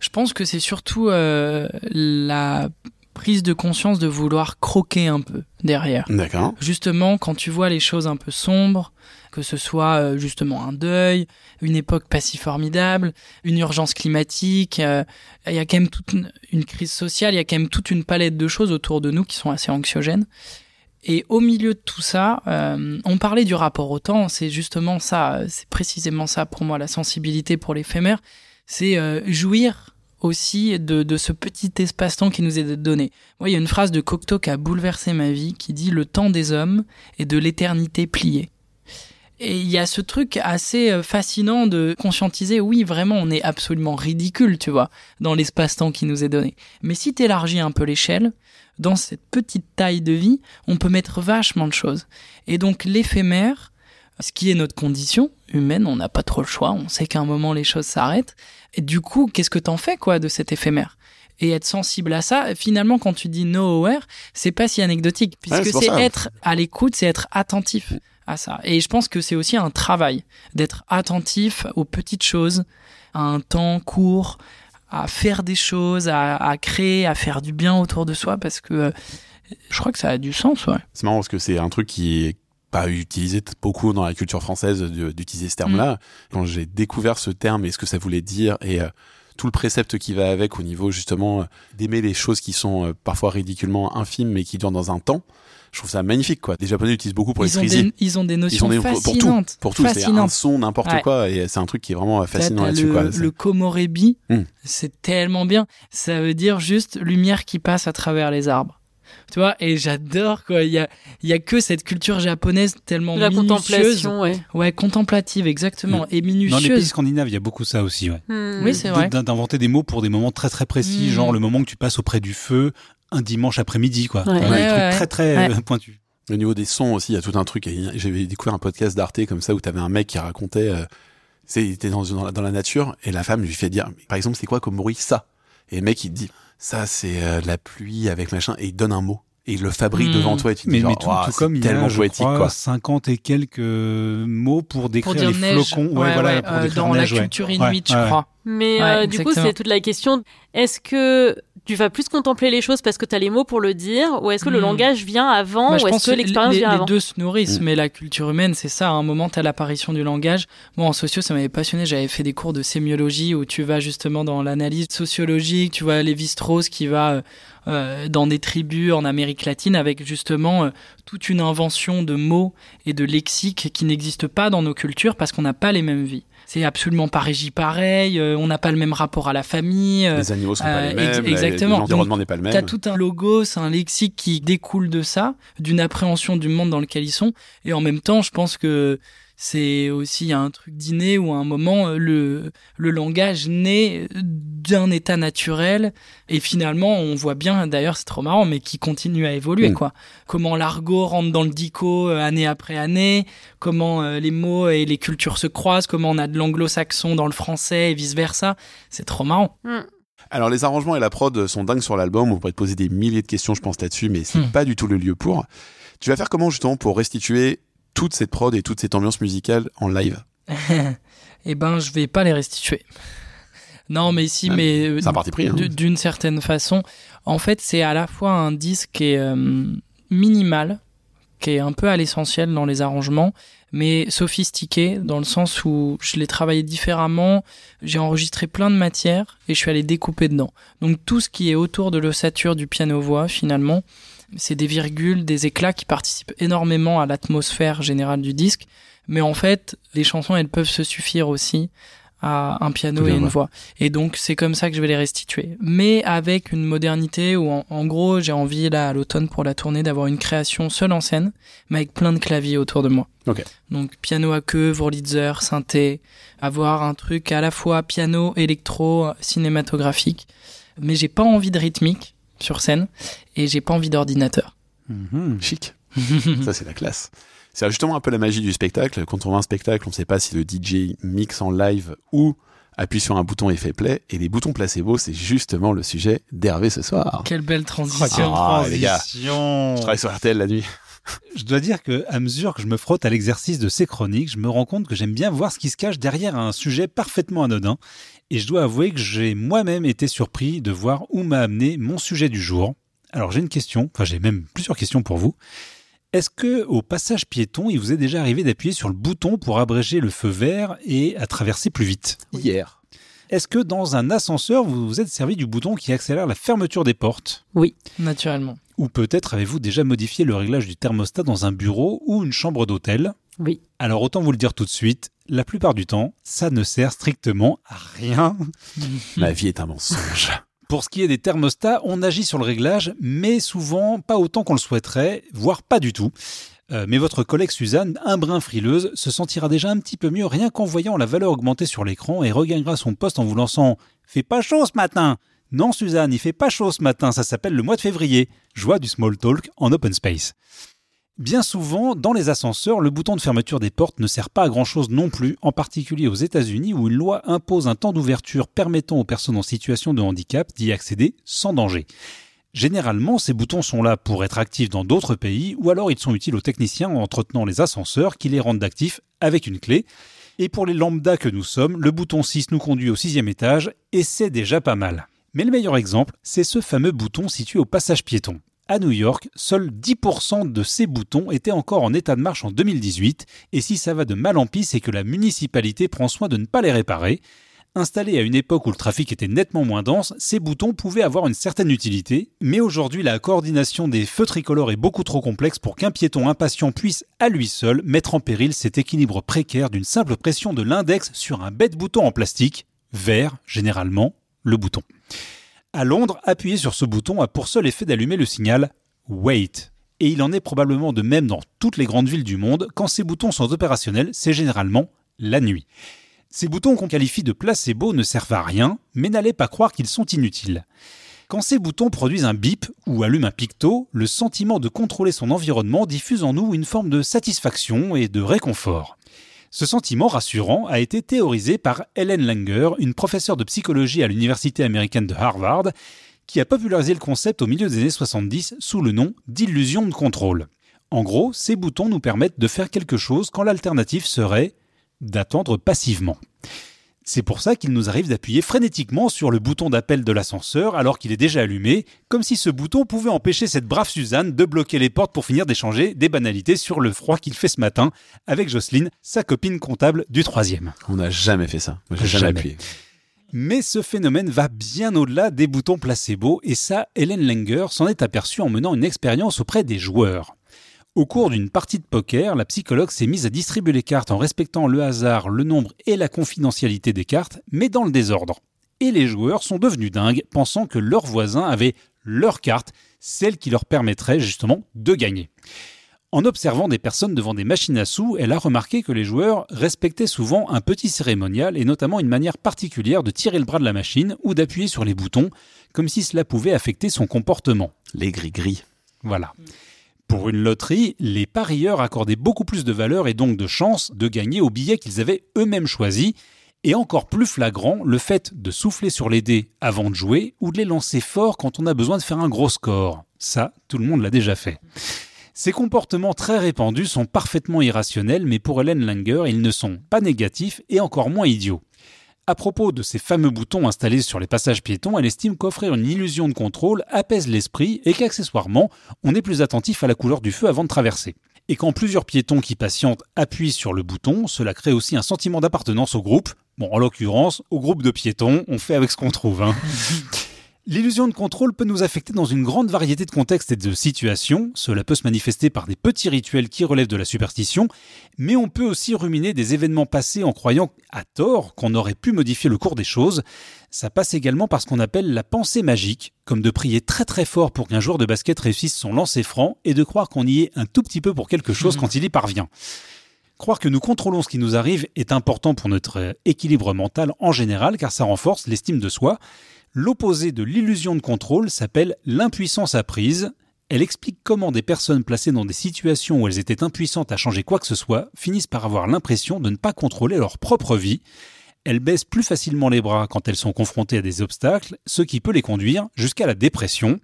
Speaker 4: Je pense que c'est surtout euh, la prise de conscience de vouloir croquer un peu derrière.
Speaker 2: D'accord.
Speaker 4: Justement, quand tu vois les choses un peu sombres, que ce soit euh, justement un deuil, une époque pas si formidable, une urgence climatique, euh, il y a quand même toute une, une crise sociale, il y a quand même toute une palette de choses autour de nous qui sont assez anxiogènes. Et au milieu de tout ça, euh, on parlait du rapport au temps, c'est justement ça, c'est précisément ça pour moi, la sensibilité pour l'éphémère, c'est euh, jouir aussi de, de ce petit espace-temps qui nous est donné. Moi, il y a une phrase de Cocteau qui a bouleversé ma vie, qui dit « Le temps des hommes est de l'éternité pliée ». Et il y a ce truc assez euh, fascinant de conscientiser, oui, vraiment, on est absolument ridicule, tu vois, dans l'espace-temps qui nous est donné. Mais si t'élargis un peu l'échelle, dans cette petite taille de vie, on peut mettre vachement de choses. Et donc l'éphémère, ce qui est notre condition humaine, on n'a pas trop le choix, on sait qu'à un moment les choses s'arrêtent. Et du coup, qu'est-ce que t'en fais quoi de cet éphémère? Et être sensible à ça, finalement, quand tu dis no aware, c'est pas si anecdotique,
Speaker 2: Ouais,
Speaker 4: puisque
Speaker 2: c'est pour
Speaker 4: c'est être à l'écoute, c'est être attentif à ça. Et je pense que c'est aussi un travail d'être attentif aux petites choses, à un temps court, à faire des choses, à, à créer, à faire du bien autour de soi, parce que euh, je crois que ça a du sens, ouais.
Speaker 2: C'est marrant parce que c'est un truc qui est pas utilisé beaucoup dans la culture française d'utiliser ce terme-là. Quand j'ai découvert ce terme et ce que ça voulait dire et euh, tout le précepte qui va avec au niveau justement euh, d'aimer les choses qui sont parfois ridiculement infimes mais qui durent dans un temps. Je trouve ça magnifique quoi. Les Japonais l'utilisent beaucoup pour les
Speaker 4: Ils ont,
Speaker 2: frisiers.
Speaker 4: des, ils ont des
Speaker 2: Ils
Speaker 4: notions
Speaker 2: ont des pour tout,
Speaker 4: fascinantes.
Speaker 2: pour tout, c'est un
Speaker 4: fascinantes.
Speaker 2: son n'importe
Speaker 4: Ouais.
Speaker 2: quoi et c'est un truc qui est vraiment fascinant là-dessus
Speaker 4: le,
Speaker 2: quoi. C'est-
Speaker 4: le komorebi,
Speaker 2: Hmm.
Speaker 4: c'est tellement bien. Ça veut dire juste lumière qui passe à travers les arbres. Tu vois, et j'adore quoi. Il y a, il y a que cette culture japonaise tellement
Speaker 1: La
Speaker 4: minutieuse.
Speaker 1: contemplation, ouais.
Speaker 4: Ouais, contemplative, exactement. Et
Speaker 3: Dans les pays
Speaker 4: minutieuse.
Speaker 3: scandinaves, il y a beaucoup ça aussi. Ouais.
Speaker 1: Hmm.
Speaker 4: Oui, c'est vrai.
Speaker 3: D'inventer des mots pour des moments très très précis, genre le moment que tu passes auprès du feu un dimanche après-midi, quoi.
Speaker 1: Ouais.
Speaker 4: Ouais,
Speaker 3: des trucs
Speaker 4: ouais,
Speaker 3: très très
Speaker 4: ouais.
Speaker 3: euh, pointus.
Speaker 2: Au niveau des sons aussi, il y a tout un truc. Et J'avais découvert un podcast d'Arte comme ça où t'avais un mec qui racontait, euh, c'est, il était dans, dans, la, dans la nature et la femme lui fait dire, par exemple, c'est quoi comme bruit ça? Et le mec il dit, ça c'est euh, la pluie avec machin et il donne un mot et il le fabrique
Speaker 4: Hmm.
Speaker 2: devant toi et tu te
Speaker 3: Mais,
Speaker 2: dis,
Speaker 3: mais
Speaker 2: genre,
Speaker 3: tout, comme il y
Speaker 2: tellement
Speaker 3: a, je
Speaker 2: poétique
Speaker 3: crois,
Speaker 2: quoi.
Speaker 3: 50 et quelques mots pour décrire
Speaker 4: Pour
Speaker 3: les
Speaker 4: neige.
Speaker 3: flocons.
Speaker 4: Ouais,
Speaker 3: voilà,
Speaker 4: ouais,
Speaker 3: pour
Speaker 4: euh, dans la
Speaker 3: neige,
Speaker 4: culture
Speaker 3: Ouais,
Speaker 4: inuit, je crois.
Speaker 1: Mais
Speaker 4: Ouais,
Speaker 1: euh, du coup, c'est toute la question. Est-ce que tu vas plus contempler les choses parce que tu as les mots pour le dire, ou est-ce que le
Speaker 4: Hmm.
Speaker 1: langage vient avant,
Speaker 4: Bah, je
Speaker 1: ou est-ce
Speaker 4: pense
Speaker 1: que l'expérience
Speaker 4: les,
Speaker 1: vient
Speaker 4: les
Speaker 1: avant
Speaker 4: deux se nourrissent,
Speaker 2: Mm.
Speaker 4: mais la culture humaine, c'est ça. À un moment, t'as l'apparition du langage. Moi, en socio, ça m'avait passionné. J'avais fait des cours de sémiologie où tu vas justement dans l'analyse sociologique. Tu vois Lévi-Strauss qui va euh, dans des tribus en Amérique latine avec justement euh, toute une invention de mots et de lexiques qui n'existent pas dans nos cultures parce qu'on n'a pas les mêmes vies. C'est absolument pas régi pareil. euh, on n'a pas le même rapport à la famille.
Speaker 2: Les animaux sont pas les mêmes,
Speaker 4: ex- exactement.
Speaker 2: l'environnement n'est pas le même.
Speaker 4: T'as tout un logos, un lexique qui découle de ça, d'une appréhension du monde dans lequel ils sont. Et en même temps, je pense que c'est aussi un truc d'inné où à un moment, euh, le, le langage naît d'un état naturel. Et finalement, on voit bien, d'ailleurs, c'est trop marrant, mais qui continue à évoluer,
Speaker 2: Mm.
Speaker 4: quoi. Comment l'argot rentre dans le dico euh, année après année, comment euh, les mots et les cultures se croisent, comment on a de l'anglo-saxon dans le français et vice versa. C'est trop marrant.
Speaker 2: Alors les arrangements et la prod sont dingues sur l'album. On pourrait te poser des milliers de questions, je pense là-dessus, mais c'est
Speaker 4: Hmm.
Speaker 2: pas du tout le lieu pour. Tu vas faire comment justement pour restituer toute cette prod et toute cette ambiance musicale en live *laughs*
Speaker 4: eh ben, je vais pas les restituer. Non, mais si,
Speaker 2: Ah,
Speaker 4: mais euh,
Speaker 2: C'est un parti pris. Hein.
Speaker 4: d'une certaine façon, en fait, c'est à la fois un disque qui est euh, minimal, qui est un peu à l'essentiel dans les arrangements, mais sophistiqué dans le sens où je l'ai travaillé différemment, j'ai enregistré plein de matières et je suis allé découper dedans. Donc tout ce qui est autour de l'ossature du piano-voix, finalement, c'est des virgules, des éclats qui participent énormément à l'atmosphère générale du disque. Mais en fait, les chansons, elles peuvent se suffire aussi à un piano et une
Speaker 2: ouais.
Speaker 4: voix. Et donc, c'est comme ça que je vais les restituer. Mais avec une modernité où, en, en gros, j'ai envie, là, à l'automne, pour la tournée, d'avoir une création seule en scène, mais avec plein de claviers autour de moi. Donc, piano à queue, Wurlitzer, synthé, avoir un truc à la fois piano, électro, cinématographique. Mais j'ai pas envie de rythmique sur scène et j'ai pas envie d'ordinateur.
Speaker 3: Mhm.
Speaker 2: Chic. *laughs* Ça c'est la classe. C'est justement un peu la magie du spectacle. Quand on voit un spectacle, on ne sait pas si le DJ mixe en live ou appuie sur un bouton et fait play. Et les boutons placebo, c'est justement le sujet d'Hervé ce soir.
Speaker 4: Quelle belle
Speaker 3: Oh,
Speaker 4: transition.
Speaker 2: Ah, les gars.
Speaker 3: transition.
Speaker 2: Je travaille sur RTL la nuit.
Speaker 3: Je dois dire que à mesure que je me frotte à l'exercice de ces chroniques, je me rends compte que j'aime bien voir ce qui se cache derrière un sujet parfaitement anodin. Et je dois avouer que j'ai moi-même été surpris de voir où m'a amené mon sujet du jour. Alors j'ai une question, enfin j'ai même plusieurs questions pour vous. Est-ce que au passage piéton, il vous est déjà arrivé d'appuyer sur le bouton pour abréger le feu vert et à traverser plus vite?
Speaker 2: Hier.
Speaker 3: Est-ce que dans un ascenseur, vous vous êtes servi du bouton qui accélère la fermeture des portes?
Speaker 4: Naturellement.
Speaker 3: Ou peut-être avez-vous déjà modifié le réglage du thermostat dans un bureau ou une chambre d'hôtel?
Speaker 1: Oui.
Speaker 3: Alors autant vous le dire tout de suite, la plupart du temps, ça ne sert strictement à rien. *laughs*
Speaker 2: Ma vie est un mensonge.
Speaker 3: Pour ce qui est des thermostats, on agit sur le réglage, mais souvent pas autant qu'on le souhaiterait, voire pas du tout. Euh, mais votre collègue Suzanne, un brin frileuse, se sentira déjà un petit peu mieux rien qu'en voyant la valeur augmenter sur l'écran et regagnera son poste en vous lançant « Fait pas chaud ce matin !» Non Suzanne, il fait pas chaud ce matin, ça s'appelle le mois de février. Joie du small talk en open space. Bien souvent, dans les ascenseurs, le bouton de fermeture des portes ne sert pas à grand chose non plus, en particulier aux États-Unis où une loi impose un temps d'ouverture permettant aux personnes en situation de handicap d'y accéder sans danger. Généralement, ces boutons sont là pour être actifs dans d'autres pays ou alors ils sont utiles aux techniciens en entretenant les ascenseurs qui les rendent actifs avec une clé. Et pour les lambda que nous sommes, le bouton 6 nous conduit au sixième étage et c'est déjà pas mal. Mais le meilleur exemple, c'est ce fameux bouton situé au passage piéton. À New York, seuls 10% de ces boutons étaient encore en état de marche en 2018, et si ça va de mal en pis, c'est que la municipalité prend soin de ne pas les réparer. Installés à une époque où le trafic était nettement moins dense, ces boutons pouvaient avoir une certaine utilité, mais aujourd'hui la coordination des feux tricolores est beaucoup trop complexe pour qu'un piéton impatient puisse à lui seul mettre en péril cet équilibre précaire d'une simple pression de l'index sur un bête bouton en plastique, vert généralement, le bouton. À Londres, appuyer sur ce bouton a pour seul effet d'allumer le signal Wait. Et il en est probablement de même dans toutes les grandes villes du monde, quand ces boutons sont opérationnels, c'est généralement la nuit. Ces boutons qu'on qualifie de placebo ne servent à rien, mais n'allez pas croire qu'ils sont inutiles. Quand ces boutons produisent un bip ou allument un picto, le sentiment de contrôler son environnement diffuse en nous une forme de satisfaction et de réconfort. Ce sentiment rassurant a été théorisé par Helen Langer, une professeure de psychologie à l'université américaine de Harvard, qui a popularisé le concept au milieu des années 70 sous le nom d'illusion de contrôle. En gros, ces boutons nous permettent de faire quelque chose quand l'alternative serait d'attendre passivement. C'est pour ça qu'il nous arrive d'appuyer frénétiquement sur le bouton d'appel de l'ascenseur alors qu'il est déjà allumé, comme si ce bouton pouvait empêcher cette brave Suzanne de bloquer les portes pour finir d'échanger des banalités sur le froid qu'il fait ce matin avec Jocelyne, sa copine comptable du troisième.
Speaker 2: On n'a jamais fait ça. Moi, j'ai jamais,
Speaker 3: Jamais.
Speaker 2: appuyé.
Speaker 3: Mais ce phénomène va bien au-delà des boutons placebo et ça, Helen Langer s'en est aperçue en menant une expérience auprès des joueurs. Au cours d'une partie de poker, la psychologue s'est mise à distribuer les cartes en respectant le hasard, le nombre et la confidentialité des cartes, mais dans le désordre. Et les joueurs sont devenus dingues, pensant que leurs voisins avaient leur carte, celle qui leur permettrait justement de gagner. En observant des personnes devant des machines à sous, elle a remarqué que les joueurs respectaient souvent un petit cérémonial et notamment une manière particulière de tirer le bras de la machine ou d'appuyer sur les boutons, comme si cela pouvait affecter son comportement.
Speaker 2: Les gris-gris.
Speaker 3: Voilà. Pour une loterie, les parieurs accordaient beaucoup plus de valeur et donc de chance de gagner au billet qu'ils avaient eux-mêmes choisi. Et encore plus flagrant, le fait de souffler sur les dés avant de jouer ou de les lancer fort quand on a besoin de faire un gros score. Ça, tout le monde l'a déjà fait. Ces comportements très répandus sont parfaitement irrationnels, mais pour Helen Langer, ils ne sont pas négatifs et encore moins idiots. À propos de ces fameux boutons installés sur les passages piétons, elle estime qu'offrir une illusion de contrôle apaise l'esprit et qu'accessoirement, on est plus attentif à la couleur du feu avant de traverser. Et quand plusieurs piétons qui patientent appuient sur le bouton, cela crée aussi un sentiment d'appartenance au groupe. Bon, en l'occurrence, au groupe de piétons, on fait avec ce qu'on trouve. hein. *laughs* L'illusion de contrôle peut nous affecter dans une grande variété de contextes et de situations. Cela peut se manifester par des petits rituels qui relèvent de la superstition, mais on peut aussi ruminer des événements passés en croyant à tort qu'on aurait pu modifier le cours des choses. Ça passe également par ce qu'on appelle la pensée magique, comme de prier très très fort pour qu'un joueur de basket réussisse son lancer franc et de croire qu'on y est un tout petit peu pour quelque chose quand il y parvient. Croire que nous contrôlons ce qui nous arrive est important pour notre équilibre mental en général car ça renforce l'estime de soi. L'opposé de l'illusion de contrôle s'appelle l'impuissance apprise. Elle explique comment des personnes placées dans des situations où elles étaient impuissantes à changer quoi que ce soit finissent par avoir l'impression de ne pas contrôler leur propre vie. Elles baissent plus facilement les bras quand elles sont confrontées à des obstacles, ce qui peut les conduire jusqu'à la dépression.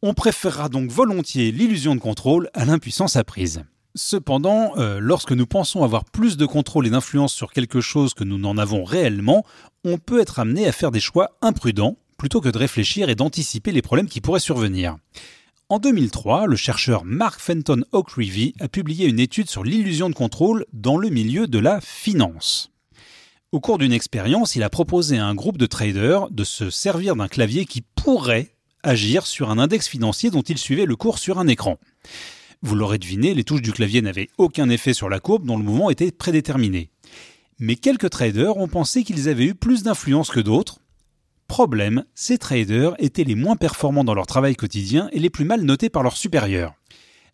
Speaker 3: On préférera donc volontiers l'illusion de contrôle à l'impuissance apprise. Cependant, euh, lorsque nous pensons avoir plus de contrôle et d'influence sur quelque chose que nous n'en avons réellement, on peut être amené à faire des choix imprudents plutôt que de réfléchir et d'anticiper les problèmes qui pourraient survenir. En 2003, le chercheur Mark Fenton O'Creevy a publié une étude sur l'illusion de contrôle dans le milieu de la finance. Au cours d'une expérience, il a proposé à un groupe de traders de se servir d'un clavier qui pourrait agir sur un index financier dont il suivait le cours sur un écran. Vous l'aurez deviné, les touches du clavier n'avaient aucun effet sur la courbe dont le mouvement était prédéterminé. Mais quelques traders ont pensé qu'ils avaient eu plus d'influence que d'autres. Problème, ces traders étaient les moins performants dans leur travail quotidien et les plus mal notés par leurs supérieurs.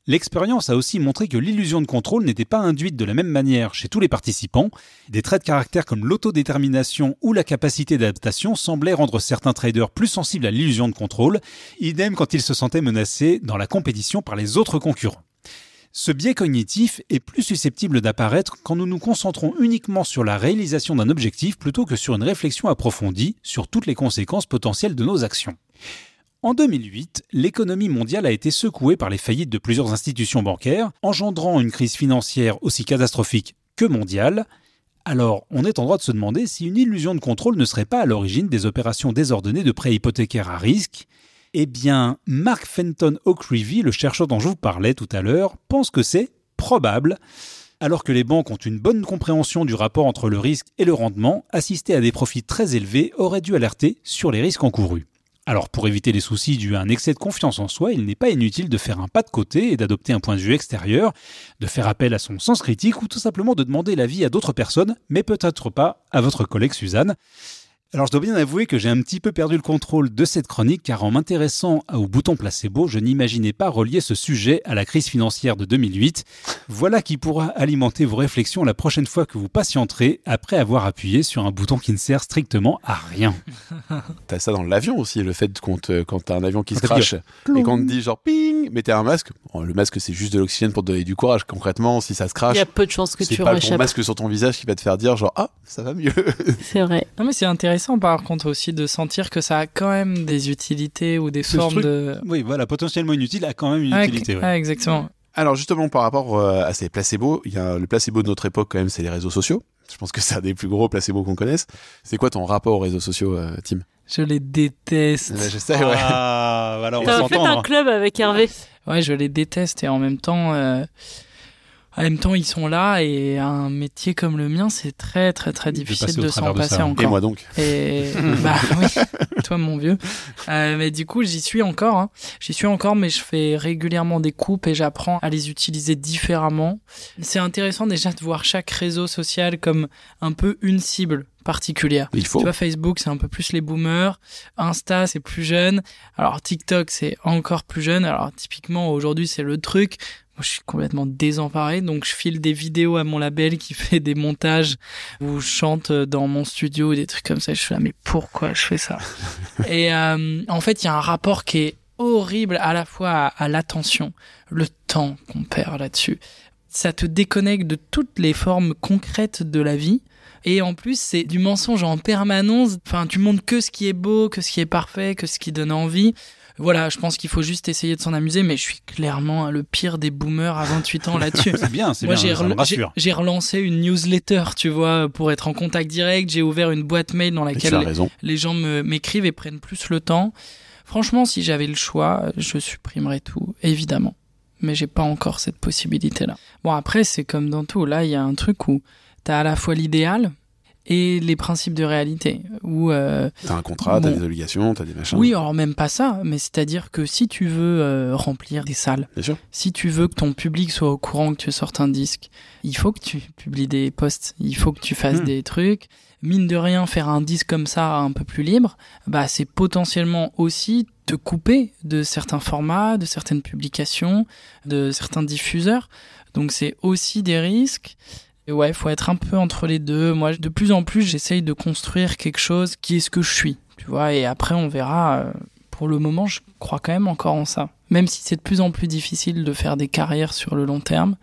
Speaker 3: L'expérience a aussi montré que l'illusion de contrôle n'était pas induite de la même manière chez tous les participants. Des traits de caractère comme l'autodétermination ou la capacité d'adaptation semblaient rendre certains traders plus sensibles à l'illusion de contrôle, idem quand ils se sentaient menacés dans la compétition par les autres concurrents. Ce biais cognitif est plus susceptible d'apparaître quand nous nous concentrons uniquement sur la réalisation d'un objectif plutôt que sur une réflexion approfondie sur toutes les conséquences potentielles de nos actions. En 2008, l'économie mondiale a été secouée par les faillites de plusieurs institutions bancaires, engendrant une crise financière aussi catastrophique que mondiale. Alors, on est en droit de se demander si une illusion de contrôle ne serait pas à l'origine des opérations désordonnées de prêts hypothécaires à risque. Eh bien, Mark Fenton O'Creevy, le chercheur dont je vous parlais tout à l'heure, pense que c'est probable. Alors que les banques ont une bonne compréhension du rapport entre le risque et le rendement, assister à des profits très élevés aurait dû alerter sur les risques encourus. Alors pour éviter les soucis dus à un excès de confiance en soi, il n'est pas inutile de faire un pas de côté et d'adopter un point de vue extérieur, de faire appel à son sens critique ou tout simplement de demander l'avis à d'autres personnes, mais peut-être pas à votre collègue Suzanne. Alors je dois bien avouer que j'ai un petit peu perdu le contrôle de cette chronique car en m'intéressant au bouton placebo, je n'imaginais pas relier ce sujet à la crise financière de 2008. Voilà qui pourra alimenter vos réflexions la prochaine fois que vous patienterez après avoir appuyé sur un bouton qui ne sert strictement à rien. *laughs*
Speaker 2: T'as ça dans l'avion aussi, le fait qu'on te- quand t'as un avion qui se crache et qu'on te dit genre ping, mettez un masque. Bon, le masque c'est juste de l'oxygène pour te donner du courage. Concrètement, si ça se
Speaker 1: Il
Speaker 2: crache,
Speaker 1: y a peu de chances que
Speaker 2: c'est
Speaker 1: tu
Speaker 2: pas ton masque sur ton visage qui va te faire dire genre ah ça va mieux.
Speaker 1: C'est vrai.
Speaker 4: Non mais c'est intéressant par contre aussi de sentir que ça a quand même des utilités ou des
Speaker 3: Ce
Speaker 4: formes
Speaker 3: truc-
Speaker 4: de...
Speaker 3: Oui, voilà, potentiellement inutile a quand même une
Speaker 4: Ouais,
Speaker 3: utilité. ouais.
Speaker 4: ouais, exactement.
Speaker 2: Alors justement par rapport euh, à ces placebos, il y a le placebo de notre époque quand même, c'est les réseaux sociaux. Je pense que c'est un des plus gros placebos qu'on connaisse. C'est quoi ton rapport aux réseaux sociaux, euh, Tim?
Speaker 4: Je les déteste.
Speaker 2: Ben, Je sais, ouais.
Speaker 3: Ah, voilà, on va
Speaker 1: T'as fait un
Speaker 3: s'entendre.
Speaker 1: club avec Hervé.
Speaker 4: Ouais, je les déteste et en même temps, euh, en même temps, ils sont là et un métier comme le mien, c'est très très très difficile de s'en
Speaker 3: de
Speaker 4: passer
Speaker 3: ça. Et
Speaker 4: encore.
Speaker 2: Et moi donc.
Speaker 4: Et *laughs* bah oui, toi mon vieux. Euh, mais du coup, j'y suis encore. Hein. J'y suis encore, mais je fais régulièrement des coupes et j'apprends à les utiliser différemment. C'est intéressant déjà de voir chaque réseau social comme un peu une cible particulière.
Speaker 2: Il faut.
Speaker 4: Tu vois, Facebook, c'est un peu plus les boomers. Insta, c'est plus jeune. Alors, TikTok, c'est encore plus jeune. Alors, typiquement, aujourd'hui, c'est le truc. Moi, je suis complètement désemparé. Donc, je file des vidéos à mon label qui *laughs* fait des montages où je chante dans mon studio et des trucs comme ça. Je suis là, mais pourquoi je fais ça? *laughs* et, euh, en fait, il y a un rapport qui est horrible à la fois à, à l'attention, le temps qu'on perd là-dessus. Ça te déconnecte de toutes les formes concrètes de la vie. Et en plus, c'est du mensonge en permanence. Enfin, tu montres que ce qui est beau, que ce qui est parfait, que ce qui donne envie. Voilà, je pense qu'il faut juste essayer de s'en amuser, mais je suis clairement le pire des boomers à 28 ans là-dessus. *laughs*
Speaker 3: C'est bien, c'est bien,
Speaker 4: j'ai rel- j'ai- relancé une newsletter, tu vois, pour être en contact direct. J'ai ouvert une boîte mail dans laquelle les gens me- m'écrivent et prennent plus le temps. Franchement, si j'avais le choix, je supprimerais tout, évidemment. Mais j'ai pas encore cette possibilité-là. Bon, après, c'est comme dans tout. Là, il y a un truc où t'as à la fois l'idéal et les principes de réalité. Où, euh,
Speaker 2: T'as un contrat, t'as des obligations, t'as des machins.
Speaker 4: oui, alors même pas ça, mais c'est-à-dire que si tu veux euh, remplir des salles,
Speaker 2: Bien sûr.
Speaker 4: si tu veux que ton public soit au courant que tu sortes un disque, il faut que tu publies des posts, il faut que tu fasses
Speaker 3: Hmm.
Speaker 4: des trucs. Mine de rien, faire un disque comme ça un peu plus libre, bah c'est potentiellement aussi te couper de certains formats, de certaines publications, de certains diffuseurs. Donc c'est aussi des risques. Et ouais, faut être un peu entre les deux. Moi, de plus en plus, j'essaye de construire quelque chose qui est ce que je suis, tu vois. Et après, on verra. euh, Pour le moment, je crois quand même encore en ça. Même si c'est de plus en plus difficile de faire des carrières sur le long terme,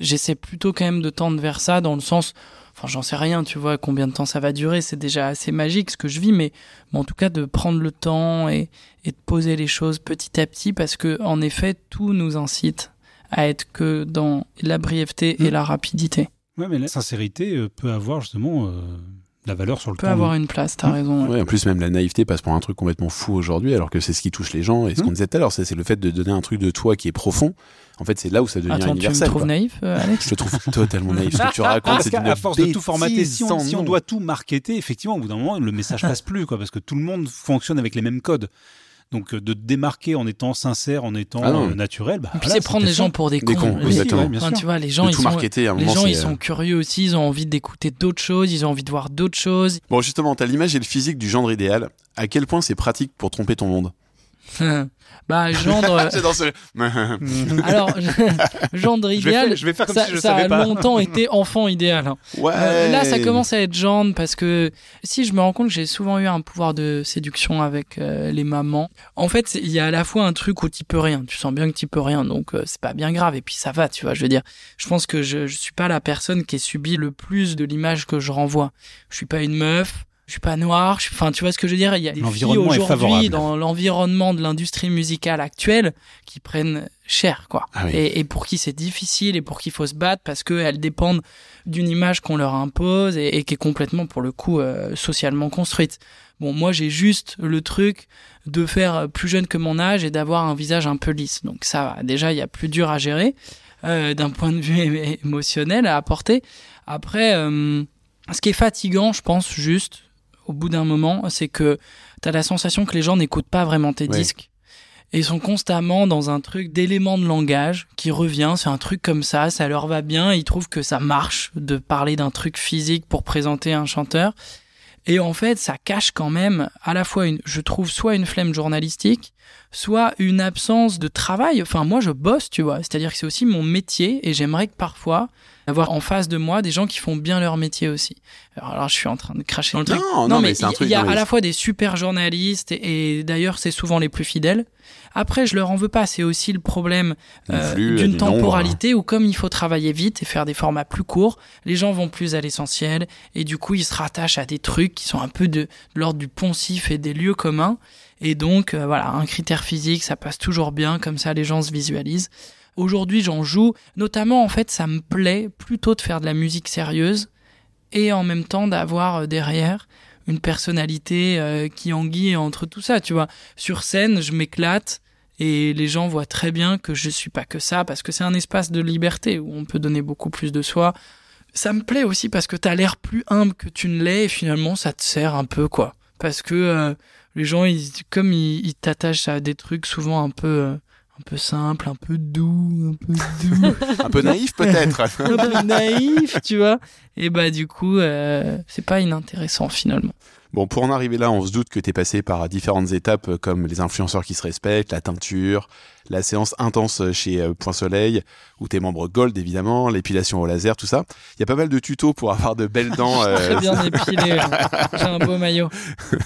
Speaker 4: j'essaie plutôt quand même de tendre vers ça dans le sens, enfin j'en sais rien, tu vois, combien de temps ça va durer, c'est déjà assez magique ce que je vis, mais, mais en tout cas de prendre le temps et, et de poser les choses petit à petit parce que en effet tout nous incite à être que dans la brièveté et
Speaker 3: Mm.
Speaker 4: la rapidité.
Speaker 3: Ouais, mais la sincérité euh, peut avoir justement euh, la valeur sur le
Speaker 4: Peut
Speaker 3: temps.
Speaker 4: avoir une place, t'as raison. ouais.
Speaker 2: En plus, même la naïveté passe pour un truc complètement fou aujourd'hui, alors que c'est ce qui touche les gens. Et ce
Speaker 3: Hmm.
Speaker 2: qu'on disait tout à l'heure, c'est le fait de donner un truc de toi qui est profond. En fait, c'est là où ça devient
Speaker 4: Attends, tu me
Speaker 2: universel.
Speaker 4: trouves
Speaker 2: quoi.
Speaker 4: naïf, euh, Alex
Speaker 2: Je te trouve totalement naïf. Ce que tu racontes,
Speaker 3: Parce
Speaker 2: c'est
Speaker 3: qu'à
Speaker 2: une
Speaker 3: à force de tout formater, si on, si on doit tout marketer, effectivement, au bout d'un moment, le message passe plus, quoi, parce que tout le monde fonctionne avec les mêmes codes. Donc, euh, de te démarquer en étant sincère, en étant
Speaker 2: Ah
Speaker 3: euh, naturel, bah,
Speaker 4: Et puis
Speaker 3: voilà,
Speaker 4: c'est prendre les gens pour des cons.
Speaker 2: Des cons,
Speaker 3: ouais, bien
Speaker 4: Enfin,
Speaker 3: sûr.
Speaker 4: tu vois, les gens, ils sont,
Speaker 2: marketer, à un
Speaker 4: les
Speaker 2: moment,
Speaker 4: gens, ils
Speaker 2: c'est,
Speaker 4: sont
Speaker 2: euh,
Speaker 4: curieux aussi, ils ont envie d'écouter d'autres choses, ils ont envie de voir d'autres choses.
Speaker 2: Bon, justement, t'as l'image et le physique du gendre idéal. À quel point c'est pratique pour tromper ton monde? *laughs*
Speaker 4: bah, gendre. *laughs*
Speaker 2: C'est dans ce... *laughs*
Speaker 4: alors, gendre
Speaker 3: Je vais
Speaker 4: idéal.
Speaker 3: faire- je vais faire comme
Speaker 4: ça,
Speaker 3: si je
Speaker 4: ça
Speaker 3: savais
Speaker 4: a
Speaker 3: pas.
Speaker 4: longtemps été enfant idéal. hein.
Speaker 2: Ouais.
Speaker 4: Euh, là, ça commence à être gendre parce que si je me rends compte j'ai souvent eu un pouvoir de séduction avec euh, les mamans. En fait, il y a à la fois un truc où tu peux rien. Tu sens bien que tu peux rien, donc euh, c'est pas bien grave. Et puis ça va, tu vois. Je veux dire, je pense que je, je suis pas la personne qui ait subi le plus de l'image que je renvoie. Je suis pas une meuf. Je suis pas noire. je- Enfin, tu vois ce que je veux dire? Il y a des filles aujourd'hui dans l'environnement de l'industrie musicale actuelle qui prennent cher, quoi.
Speaker 2: Ah oui.
Speaker 4: et, et pour qui c'est difficile et pour qui il faut se battre parce qu'elles dépendent d'une image qu'on leur impose et, et qui est complètement, pour le coup, euh, socialement construite. Bon, moi, j'ai juste le truc de faire plus jeune que mon âge et d'avoir un visage un peu lisse. Donc ça, va. déjà, il y a plus dur à gérer. euh, d'un point de vue *laughs* émotionnel à apporter. Après, euh, ce qui est fatigant, je pense, juste, au bout d'un moment, c'est que tu as la sensation que les gens n'écoutent pas vraiment tes
Speaker 2: Ouais.
Speaker 4: disques. Et ils sont constamment dans un truc d'éléments de langage qui revient, c'est un truc comme ça, ça leur va bien, ils trouvent que ça marche de parler d'un truc physique pour présenter un chanteur. Et en fait, ça cache quand même à la fois une, je trouve, soit une flemme journalistique, soit une absence de travail. Enfin, moi, je bosse, tu vois. C'est-à-dire que c'est aussi mon métier et j'aimerais que parfois avoir en face de moi des gens qui font bien leur métier aussi. Alors, alors, je suis en train de cracher dans le truc.
Speaker 2: Non, non, mais c'est un
Speaker 4: il
Speaker 2: truc-
Speaker 4: y a à la fois des super journalistes et, et d'ailleurs, c'est souvent les plus fidèles. Après, je leur en veux pas. C'est aussi le problème euh, d'une
Speaker 2: du nombre.
Speaker 4: temporalité où comme il faut travailler vite et faire des formats plus courts, les gens vont plus à l'essentiel et du coup ils se rattachent à des trucs qui sont un peu de, de l'ordre du poncif et des lieux communs. Et donc euh, voilà, un critère physique, ça passe toujours bien, comme ça les gens se visualisent. Aujourd'hui j'en joue, notamment en fait ça me plaît plutôt de faire de la musique sérieuse et en même temps d'avoir euh, derrière une personnalité euh, qui anguille entre tout ça, tu vois. Sur scène, je m'éclate et les gens voient très bien que je suis pas que ça parce que c'est un espace de liberté où on peut donner beaucoup plus de soi. Ça me plaît aussi parce que t'as l'air plus humble que tu ne l'es et finalement ça te sert un peu quoi. Parce que euh, les gens, ils, comme ils ils t'attachent à des trucs souvent un peu, euh, un peu simples, un peu doux, un peu doux, *laughs*
Speaker 2: Un peu naïf peut-être. *laughs*
Speaker 4: un peu naïf, tu vois. Et bah du coup, euh, c'est pas inintéressant finalement.
Speaker 2: Bon, pour en arriver là, on se doute que tu es passé par différentes étapes euh, comme les influenceurs qui se respectent, la teinture, la séance intense chez euh, Point Soleil, ou tes membres gold évidemment, l'épilation au laser, tout ça. Il y a pas mal de tutos pour avoir de belles dents. *laughs* euh,
Speaker 4: Très bien épilé. J'ai un beau maillot.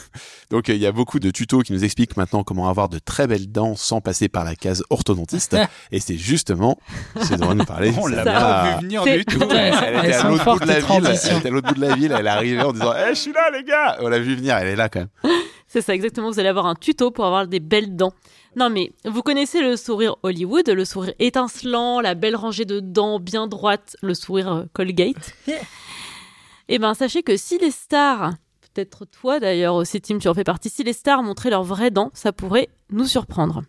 Speaker 4: *laughs*
Speaker 2: Donc euh, il y a beaucoup de tutos qui nous expliquent maintenant comment avoir de très belles dents sans passer par la case orthodontiste. *laughs* Et c'est justement, c'est de nous parler.
Speaker 3: On l'a pas vu venir du tout.
Speaker 2: Elle était à l'autre bout de la ville. Elle était à l'autre bout de la ville. Elle est arrivée en disant Eh, Je suis là, les gars On l'a vu venir. Elle est là quand même.
Speaker 1: C'est ça, exactement. Vous allez avoir un tuto pour avoir des belles dents. Non, mais vous connaissez le sourire Hollywood, le sourire étincelant, la belle rangée de dents bien droites, le sourire euh, Colgate. *laughs* Eh ben, sachez que si les stars, peut-être toi d'ailleurs aussi, Tim, tu en fais partie, si les stars montraient leurs vraies dents, ça pourrait nous surprendre.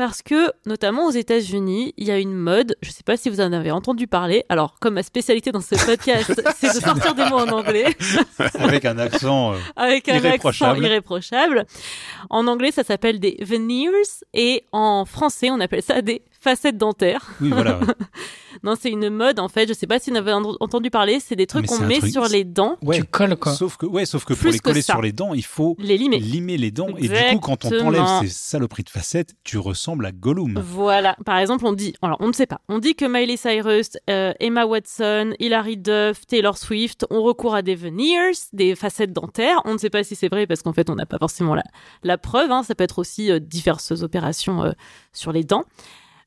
Speaker 1: Parce que, notamment aux États-Unis, il y a une mode, je ne sais pas si vous en avez entendu parler, alors comme ma spécialité dans ce podcast, *laughs* c'est de sortir des mots en anglais, *laughs*
Speaker 3: Avec un accent. euh, *laughs*
Speaker 1: avec un
Speaker 3: Irréprochable.
Speaker 1: accent irréprochable. En anglais, ça s'appelle des veneers et en français, on appelle ça des facettes dentaires.
Speaker 3: Oui, voilà. *laughs*
Speaker 1: Non, c'est une mode en fait. Je sais pas si vous en avez en- entendu parler. C'est des trucs qu'on met
Speaker 3: truc-
Speaker 1: sur les dents,
Speaker 3: Ouais.
Speaker 4: Tu colles quoi.
Speaker 3: Sauf que, ouais, sauf que pour les
Speaker 1: que
Speaker 3: coller
Speaker 1: ça.
Speaker 3: sur les dents, il faut
Speaker 1: les limer.
Speaker 3: limer les dents. Et du coup, quand on t'enlève ces saloperies de facettes, tu ressembles à Gollum.
Speaker 1: Voilà. Par exemple, on dit, alors on ne sait pas, on dit que Miley Cyrus, euh, Emma Watson, Hilary Duff, Taylor Swift ont recours à des veneers, des facettes dentaires. On ne sait pas si c'est vrai parce qu'en fait, on n'a pas forcément la, la preuve. hein. Ça peut être aussi euh, diverses opérations euh, sur les dents.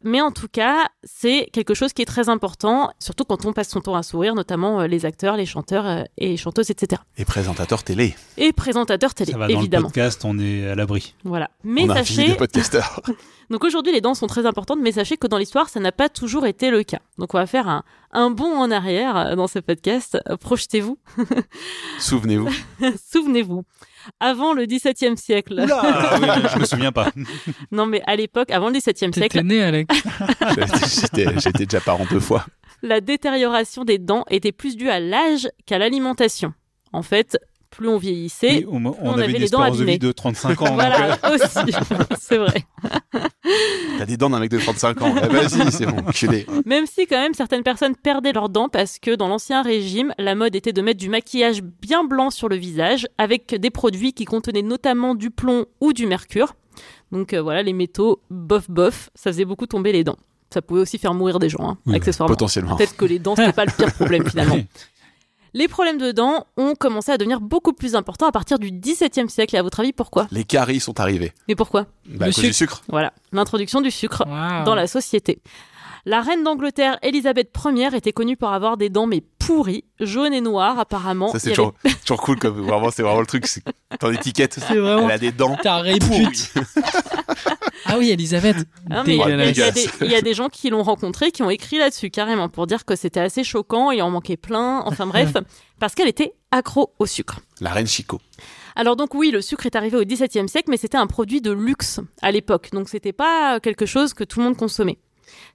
Speaker 1: Mais en tout cas, c'est quelque chose qui est très important, surtout quand on passe son temps à sourire, notamment euh, les acteurs, les chanteurs euh, et chanteuses, etc.
Speaker 2: Et présentateur télé.
Speaker 1: Et présentateurs télé,
Speaker 3: Ça va dans
Speaker 1: évidemment.
Speaker 3: le podcast, on est à l'abri.
Speaker 1: Voilà. Mais
Speaker 2: on a fini
Speaker 1: sachez,
Speaker 2: podcasteurs. *laughs*
Speaker 1: donc aujourd'hui, les dents sont très importantes, mais sachez que dans l'histoire, ça n'a pas toujours été le cas. Donc on va faire un, un bond en arrière euh, dans ce podcast. Projetez-vous, *laughs*
Speaker 2: Souvenez-vous.
Speaker 1: souvenez-vous. Avant le XVIIe siècle,
Speaker 3: Oula *laughs* Ah oui, je me souviens pas. *laughs*
Speaker 1: non mais à l'époque, avant le XVIIe
Speaker 4: T'étais
Speaker 1: siècle,
Speaker 4: né, Alex. *laughs*
Speaker 2: J'étais j'étais déjà parent deux fois.
Speaker 1: la détérioration des dents était plus due à l'âge qu'à l'alimentation. En fait, plus on vieillissait,
Speaker 3: Oui, on, on
Speaker 1: on
Speaker 3: avait
Speaker 1: les dents
Speaker 3: espérance de vie
Speaker 1: abîmées.
Speaker 3: de 35 ans. donc,
Speaker 1: voilà
Speaker 3: euh,
Speaker 1: aussi, c'est vrai.
Speaker 2: T'as des dents d'un mec de 35 ans. Eh, Vas-y, c'est bon, culé.
Speaker 1: Même si quand même certaines personnes perdaient leurs dents parce que dans l'ancien régime, la mode était de mettre du maquillage bien blanc sur le visage avec des produits qui contenaient notamment du plomb ou du mercure. Donc euh, voilà, les métaux bof bof, ça faisait beaucoup tomber les dents. Ça pouvait aussi faire mourir des gens, hein,
Speaker 3: Oui,
Speaker 1: accessoirement.
Speaker 2: Potentiellement.
Speaker 1: Peut-être que les dents, c'était pas le pire problème finalement. *laughs* Les problèmes de dents ont commencé à devenir beaucoup plus importants à partir du XVIIe siècle. Et à votre avis, pourquoi?
Speaker 2: Les caries sont arrivés.
Speaker 1: Mais pourquoi?
Speaker 2: Bah, à du sucre.
Speaker 1: Voilà, l'introduction du sucre dans la société. La reine d'Angleterre, Elisabeth Ier, était connue pour avoir des dents mais pourries, jaunes et noires apparemment.
Speaker 2: Ça, c'est
Speaker 1: avait-
Speaker 2: toujours, *laughs* toujours cool. Comme, vraiment, c'est vraiment le truc. C'est ton étiquette.
Speaker 4: C'est vraiment
Speaker 2: Elle a des dents pourries. *laughs*
Speaker 4: Ah oui, Elisabeth.
Speaker 1: Ah, il y a- y, des- gens qui l'ont rencontrée, qui ont écrit là-dessus carrément pour dire que c'était assez choquant, il en manquait plein, enfin bref, parce qu'elle était accro au sucre.
Speaker 2: La reine Chico.
Speaker 1: Alors donc oui, le sucre est arrivé au XVIIe siècle, mais c'était un produit de luxe à l'époque, donc c'était pas quelque chose que tout le monde consommait.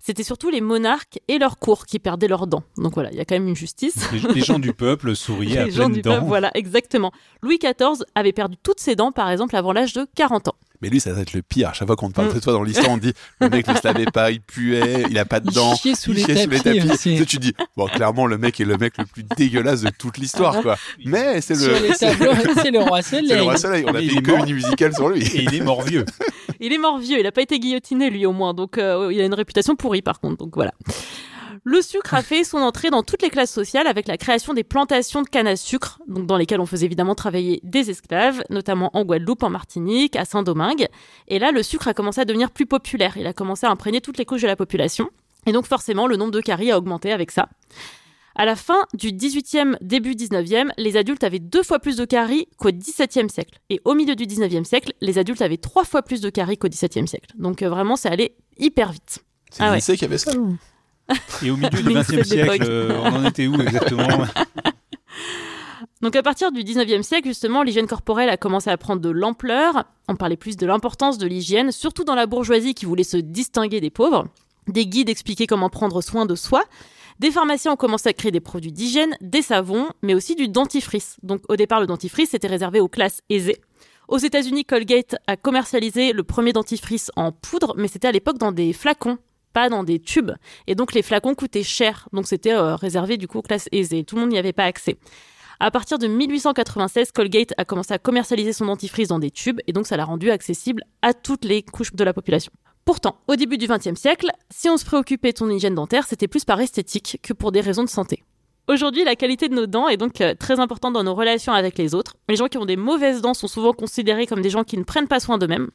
Speaker 1: C'était surtout les monarques et leurs cours qui perdaient leurs dents. Donc voilà, il y a quand même une justice.
Speaker 3: Les, les gens du peuple souriaient *laughs* à
Speaker 1: les gens
Speaker 3: pleines
Speaker 1: du
Speaker 3: dents.
Speaker 1: peuple, voilà, exactement. Louis XIV avait perdu toutes ses dents, par exemple, avant l'âge de 40 ans.
Speaker 2: Mais lui, ça doit être le pire. À chaque fois qu'on te parle
Speaker 1: Mm.
Speaker 2: de toi dans l'histoire, on dit le mec ne se lavait pas, il puait, il a pas de
Speaker 4: Il
Speaker 2: dents.
Speaker 4: chiait sous
Speaker 2: il
Speaker 4: les tapis aussi.
Speaker 2: Tu sais, tu dis, bon, clairement, le mec est le mec le plus dégueulasse de toute l'histoire, quoi. Mais c'est
Speaker 4: les *laughs*
Speaker 2: le,
Speaker 4: c'est le roi
Speaker 2: c'est le
Speaker 4: soleil.
Speaker 2: roi soleil. On a
Speaker 3: il
Speaker 2: fait une musicale sur lui.
Speaker 3: Et il est mort vieux. *laughs*
Speaker 1: Il est mort vieux, il n'a pas été guillotiné lui au moins, donc euh, il a une réputation pourrie par contre, donc voilà. Le sucre a fait son entrée dans toutes les classes sociales avec la création des plantations de canne à sucre, donc dans lesquelles on faisait évidemment travailler des esclaves, notamment en Guadeloupe, en Martinique, à Saint-Domingue. Et là, le sucre a commencé à devenir plus populaire. Il a commencé à imprégner toutes les couches de la population. Et donc forcément, le nombre de caries a augmenté avec ça. À la fin du 18e, début 19e, les adultes avaient deux fois plus de caries qu'au 17e siècle. Et au milieu du 19e siècle, les adultes avaient trois fois plus de caries qu'au 17e siècle. Donc euh, vraiment, c'est allé hyper vite.
Speaker 2: C'est
Speaker 1: Ah
Speaker 2: le
Speaker 1: ouais.
Speaker 2: lycée qui avait ça. *laughs*
Speaker 3: Et au milieu du
Speaker 1: Mais
Speaker 3: XXe
Speaker 1: cette
Speaker 3: siècle,
Speaker 1: époque.
Speaker 3: euh, on en était où exactement? *laughs*
Speaker 1: Donc à partir du 19e siècle, justement, l'hygiène corporelle a commencé à prendre de l'ampleur. On parlait plus de l'importance de l'hygiène, surtout dans la bourgeoisie qui voulait se distinguer des pauvres. Des guides expliquaient comment prendre soin de soi. Des pharmaciens ont commencé à créer des produits d'hygiène, des savons, mais aussi du dentifrice. Donc au départ, le dentifrice était réservé aux classes aisées. Aux États-Unis, Colgate a commercialisé le premier dentifrice en poudre, mais c'était à l'époque dans des flacons, pas dans des tubes. Et donc les flacons coûtaient cher, donc c'était euh, réservé du coup aux classes aisées. Tout le monde n'y avait pas accès. À partir de 1896, Colgate a commencé à commercialiser son dentifrice dans des tubes et donc ça l'a rendu accessible à toutes les couches de la population. Pourtant, au début du XXe siècle, si on se préoccupait de son hygiène dentaire, c'était plus par esthétique que pour des raisons de santé. Aujourd'hui, la qualité de nos dents est donc euh, très importante dans nos relations avec les autres. Les gens qui ont des mauvaises dents sont souvent considérés comme des gens qui ne prennent pas soin d'eux-mêmes.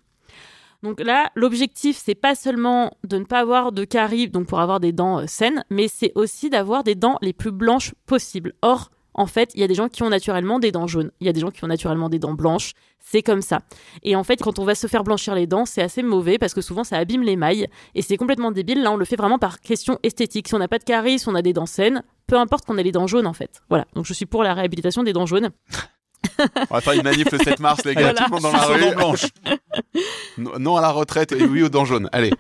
Speaker 1: Donc là, l'objectif, c'est pas seulement de ne pas avoir de caries, donc pour avoir des dents euh, saines, mais c'est aussi d'avoir des dents les plus blanches possibles. Or, en fait, il y a des gens qui ont naturellement des dents jaunes, il y a des gens qui ont naturellement des dents blanches, c'est comme ça. Et en fait, quand on va se faire blanchir les dents, c'est assez mauvais parce que souvent ça abîme les mailles et c'est complètement débile. Là, on le fait vraiment par question esthétique. Si on n'a pas de caries, si on a des dents saines, peu importe qu'on ait les dents jaunes en fait. Voilà. Donc je suis pour la réhabilitation des dents jaunes. *laughs*
Speaker 2: On va faire une manif le 7 mars, les gars.
Speaker 1: Voilà.
Speaker 2: Tout le monde dans la
Speaker 3: dents
Speaker 2: rue.
Speaker 3: blanches. *laughs*
Speaker 2: Non à la retraite et oui aux dents jaunes. Allez.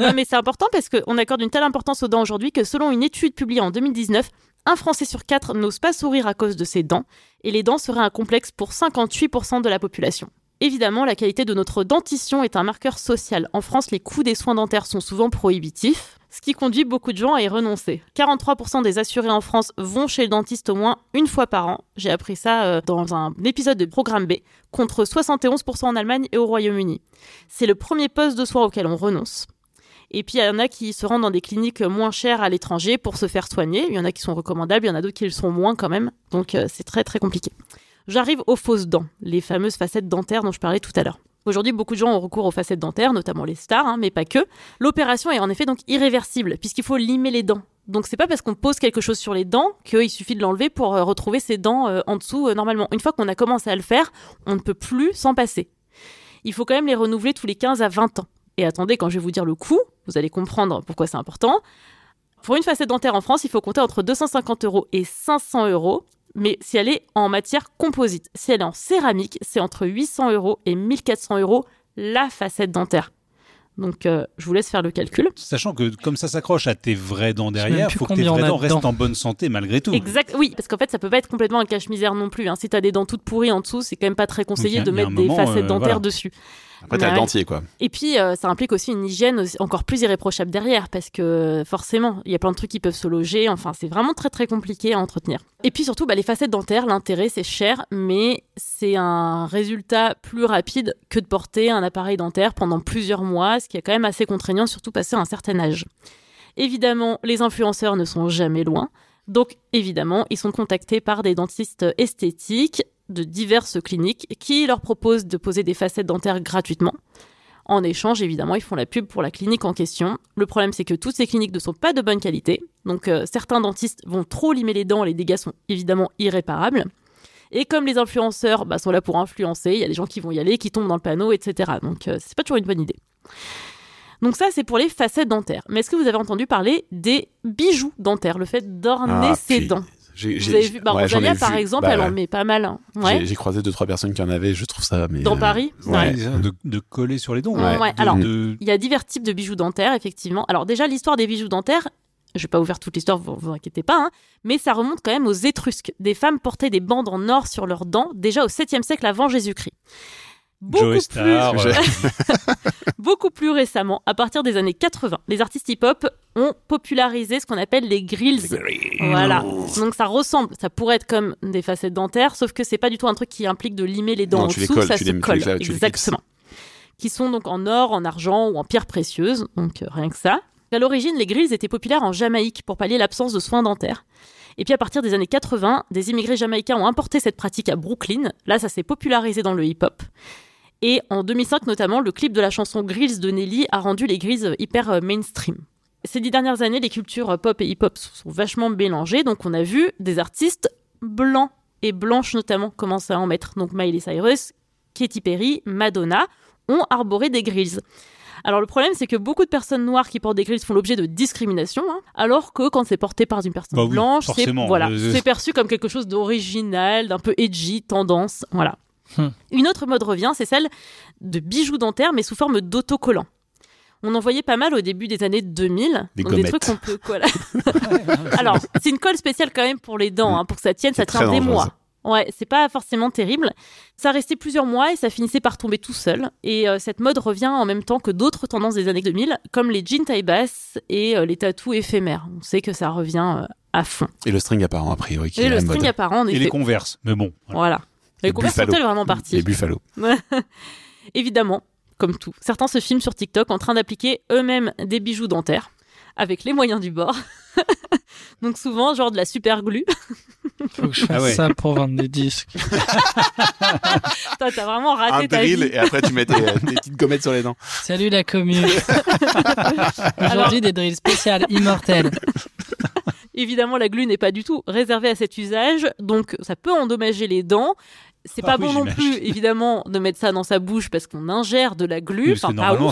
Speaker 1: Non, mais c'est important parce qu'on accorde une telle importance aux dents aujourd'hui que selon une étude publiée en 2019, un Français sur quatre n'ose pas sourire à cause de ses dents, et les dents seraient un complexe pour 58% de la population. Évidemment, la qualité de notre dentition est un marqueur social. En France, les coûts des soins dentaires sont souvent prohibitifs, ce qui conduit beaucoup de gens à y renoncer. 43% des assurés en France vont chez le dentiste au moins une fois par an. J'ai appris ça euh, dans un épisode de Programme B, contre 71% en Allemagne et au Royaume-Uni. C'est le premier poste de soins auquel on renonce. Et puis, il y en a qui se rendent dans des cliniques moins chères à l'étranger pour se faire soigner. Il y en a qui sont recommandables, il y en a d'autres qui le sont moins quand même. Donc, euh, c'est très, très compliqué. J'arrive aux fausses dents, les fameuses facettes dentaires dont je parlais tout à l'heure. Aujourd'hui, beaucoup de gens ont recours aux facettes dentaires, notamment les stars, hein, mais pas que. L'opération est en effet donc irréversible, puisqu'il faut limer les dents. Donc c'est pas parce qu'on pose quelque chose sur les dents qu'il suffit de l'enlever pour euh, retrouver ses dents euh, en dessous normalement. Une fois qu'on a commencé à le faire, on ne peut plus s'en passer. Il faut quand même les renouveler tous les 15 à 20 ans. Et attendez, quand je vais vous dire le coût, vous allez comprendre pourquoi c'est important. Pour une facette dentaire en France, il faut compter entre 250 euros et 500 euros. Mais si elle est en matière composite, si elle est en céramique, c'est entre 800 euros et 1400 euros la facette dentaire. Donc, euh, je vous laisse faire le calcul.
Speaker 3: Sachant que comme ça s'accroche à tes vraies dents derrière, faut que tes vraies dents restent en bonne santé malgré tout.
Speaker 1: Exact, oui, parce qu'en fait, ça peut pas être complètement un cache-misère non plus. Hein. Si t'as des dents toutes pourries en dessous, c'est quand même pas très conseillé de
Speaker 3: y
Speaker 1: mettre des
Speaker 3: moment,
Speaker 1: facettes
Speaker 3: euh,
Speaker 1: dentaires
Speaker 3: voilà.
Speaker 1: dessus.
Speaker 2: Après t'as le dentier quoi.
Speaker 1: Et puis, euh, ça implique aussi une hygiène encore plus irréprochable derrière, parce que forcément, il y a plein de trucs qui peuvent se loger. Enfin, c'est vraiment très très compliqué à entretenir. Et puis surtout, bah, les facettes dentaires, l'intérêt, c'est cher, mais c'est un résultat plus rapide que de porter un appareil dentaire pendant plusieurs mois, ce qui est quand même assez contraignant, surtout passé un certain âge. Évidemment, les influenceurs ne sont jamais loin. Donc, évidemment, ils sont contactés par des dentistes esthétiques de diverses cliniques qui leur proposent de poser des facettes dentaires gratuitement. En échange, évidemment, ils font la pub pour la clinique en question. Le problème, c'est que toutes ces cliniques ne sont pas de bonne qualité. Donc, euh, certains dentistes vont trop limer les dents, les dégâts sont évidemment irréparables. Et comme les influenceurs bah, sont là pour influencer, il y a des gens qui vont y aller, qui tombent dans le panneau, etc. Donc, euh, c'est pas toujours une bonne idée. Donc ça, c'est pour les facettes dentaires. Mais est-ce que vous avez entendu parler des bijoux dentaires, le fait d'orner
Speaker 2: Ah,
Speaker 1: ses
Speaker 2: puis,
Speaker 1: dents?
Speaker 2: J'ai-
Speaker 1: Vous
Speaker 2: j'ai-
Speaker 1: avez vu, bah,
Speaker 2: ouais,
Speaker 1: Rosalia, par
Speaker 2: vu.
Speaker 1: exemple,
Speaker 2: Bah,
Speaker 1: elle en met pas mal. hein.
Speaker 2: J'ai-
Speaker 1: Ouais.
Speaker 2: J'ai croisé deux trois personnes qui en avaient. Je trouve ça, mais
Speaker 1: Dans
Speaker 2: euh,
Speaker 1: Paris
Speaker 2: Ouais.
Speaker 3: De, de coller sur les dents.
Speaker 2: Ouais.
Speaker 1: Ouais,
Speaker 3: De-
Speaker 1: alors-
Speaker 3: de-
Speaker 1: Il y a divers types de bijoux dentaires, effectivement. Alors déjà, l'histoire des bijoux dentaires, je vais pas vous faire toute l'histoire, vous vous inquiétez pas, hein, mais ça remonte quand même aux Étrusques. Des femmes portaient des bandes en or sur leurs dents, déjà au 7e siècle avant Jésus-Christ. Beaucoup plus, *laughs* beaucoup plus récemment, à partir des années 80, les artistes hip-hop ont popularisé ce qu'on appelle les grills. Voilà. Donc ça ressemble, ça pourrait être comme des facettes dentaires, sauf que c'est pas du tout un truc qui implique de limer les dents
Speaker 2: Non,
Speaker 1: en dessous,
Speaker 2: colles,
Speaker 1: ça
Speaker 2: tu
Speaker 1: se colle. Exactement. Qui sont donc en or, en argent ou en pierre précieuse, donc euh, rien que ça. À l'origine, les grills étaient populaires en Jamaïque pour pallier l'absence de soins dentaires. Et puis à partir des années 80, des immigrés jamaïcains ont importé cette pratique à Brooklyn. Là, ça s'est popularisé dans le hip-hop. Et en 2005 notamment, le clip de la chanson Grills de Nelly a rendu les grills hyper euh, mainstream. Ces dix dernières années, les cultures euh, pop et hip-hop sont sont vachement mélangées, donc on a vu des artistes blancs et blanches notamment commencer à en mettre. Donc Miley Cyrus, Katy Perry, Madonna ont arboré des grills. Alors le problème, c'est que beaucoup de personnes noires qui portent des grills font l'objet de discrimination, hein, alors que quand c'est porté par une personne
Speaker 3: Bah oui,
Speaker 1: blanche, c'est voilà,
Speaker 3: Euh,
Speaker 1: c'est perçu comme quelque chose d'original, d'un peu edgy, tendance, voilà.
Speaker 4: Hmm.
Speaker 1: Une autre mode revient, c'est celle de bijoux dentaires, mais sous forme d'autocollants. On en voyait pas mal au début des années 2000.
Speaker 2: Des
Speaker 1: donc des trucs qu'on peut coller. *laughs* Alors, c'est une colle spéciale quand même pour les dents, hein, pour que ça tienne, ça tient des mois. Ouais, c'est pas forcément terrible. Ça restait plusieurs mois et ça finissait par tomber tout seul. Et euh, cette mode revient en même temps que d'autres tendances des années 2000, comme les jeans taille basse et euh, les tatous éphémères. On sait que ça revient euh, à fond.
Speaker 2: Et le string apparent, a priori, qui
Speaker 1: Et
Speaker 2: est
Speaker 1: le
Speaker 2: la
Speaker 1: string
Speaker 2: mode.
Speaker 1: apparent, en
Speaker 3: Et les
Speaker 1: effet.
Speaker 3: converses. Mais bon. voilà.
Speaker 1: Voilà. Les
Speaker 2: Les
Speaker 1: sont-elles vraiment parties
Speaker 2: Les buffalo. *laughs*
Speaker 1: Évidemment, comme tout, certains se filment sur TikTok en train d'appliquer eux-mêmes des bijoux dentaires avec les moyens du bord. *laughs* Donc souvent, genre de la super glue. *laughs*
Speaker 4: Faut que je fasse
Speaker 3: Ah ouais.
Speaker 4: ça pour vendre des disques.
Speaker 1: Toi, t'as vraiment
Speaker 2: Un
Speaker 1: raté ta
Speaker 2: drill
Speaker 1: vie.
Speaker 2: et après tu mets tes, tes petites gommettes sur les dents.
Speaker 4: Salut la commune. Aujourd'hui, des drills spéciales immortels.
Speaker 1: Évidemment, la glue n'est pas du tout réservée à cet usage, donc ça peut endommager les dents. C'est
Speaker 3: Ah
Speaker 1: pas bon non plus, évidemment, de mettre ça dans sa bouche parce qu'on ingère de la glue.
Speaker 3: Oui, parce que normalement,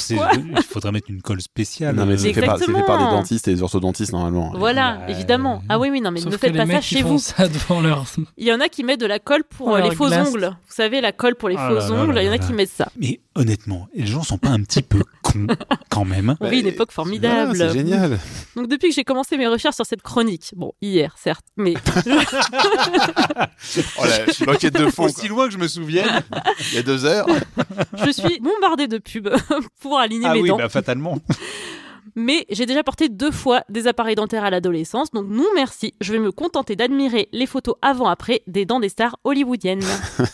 Speaker 3: il faudrait mettre une colle spéciale.
Speaker 2: Non, mais c'est fait, par, c'est fait par des dentistes et des orthodontistes normalement.
Speaker 1: Voilà, évidemment. Ah oui, oui, non, mais
Speaker 4: Sauf
Speaker 1: ne faites pas ça chez
Speaker 4: font
Speaker 1: vous.
Speaker 4: ça devant leur. *laughs*
Speaker 1: Il y en a qui mettent de la colle pour
Speaker 4: Oh,
Speaker 1: euh, les faux
Speaker 4: glace.
Speaker 1: ongles. Vous savez, la colle pour les
Speaker 3: Ah
Speaker 1: faux
Speaker 3: là là
Speaker 1: ongles,
Speaker 3: là
Speaker 1: il y en a
Speaker 3: là
Speaker 1: qui
Speaker 3: là.
Speaker 1: mettent ça.
Speaker 3: Mais honnêtement, les gens sont pas un petit peu *laughs* cons quand même.
Speaker 1: On vit une époque formidable.
Speaker 2: C'est génial. *laughs*
Speaker 1: Donc depuis que j'ai commencé mes recherches sur cette chronique, bon, hier certes, mais
Speaker 2: Oh, la- l'enquête de fond.
Speaker 3: Aussi loin que je me souvienne. *laughs*
Speaker 2: Il y a deux heures. *laughs*
Speaker 1: je suis bombardée de pubs *laughs* pour aligner
Speaker 3: ah
Speaker 1: mes
Speaker 3: oui,
Speaker 1: dents.
Speaker 3: bah, fatalement.
Speaker 1: Mais j'ai déjà porté deux fois des appareils dentaires à l'adolescence, donc non merci. Je vais me contenter d'admirer les photos avant-après des dents des stars hollywoodiennes.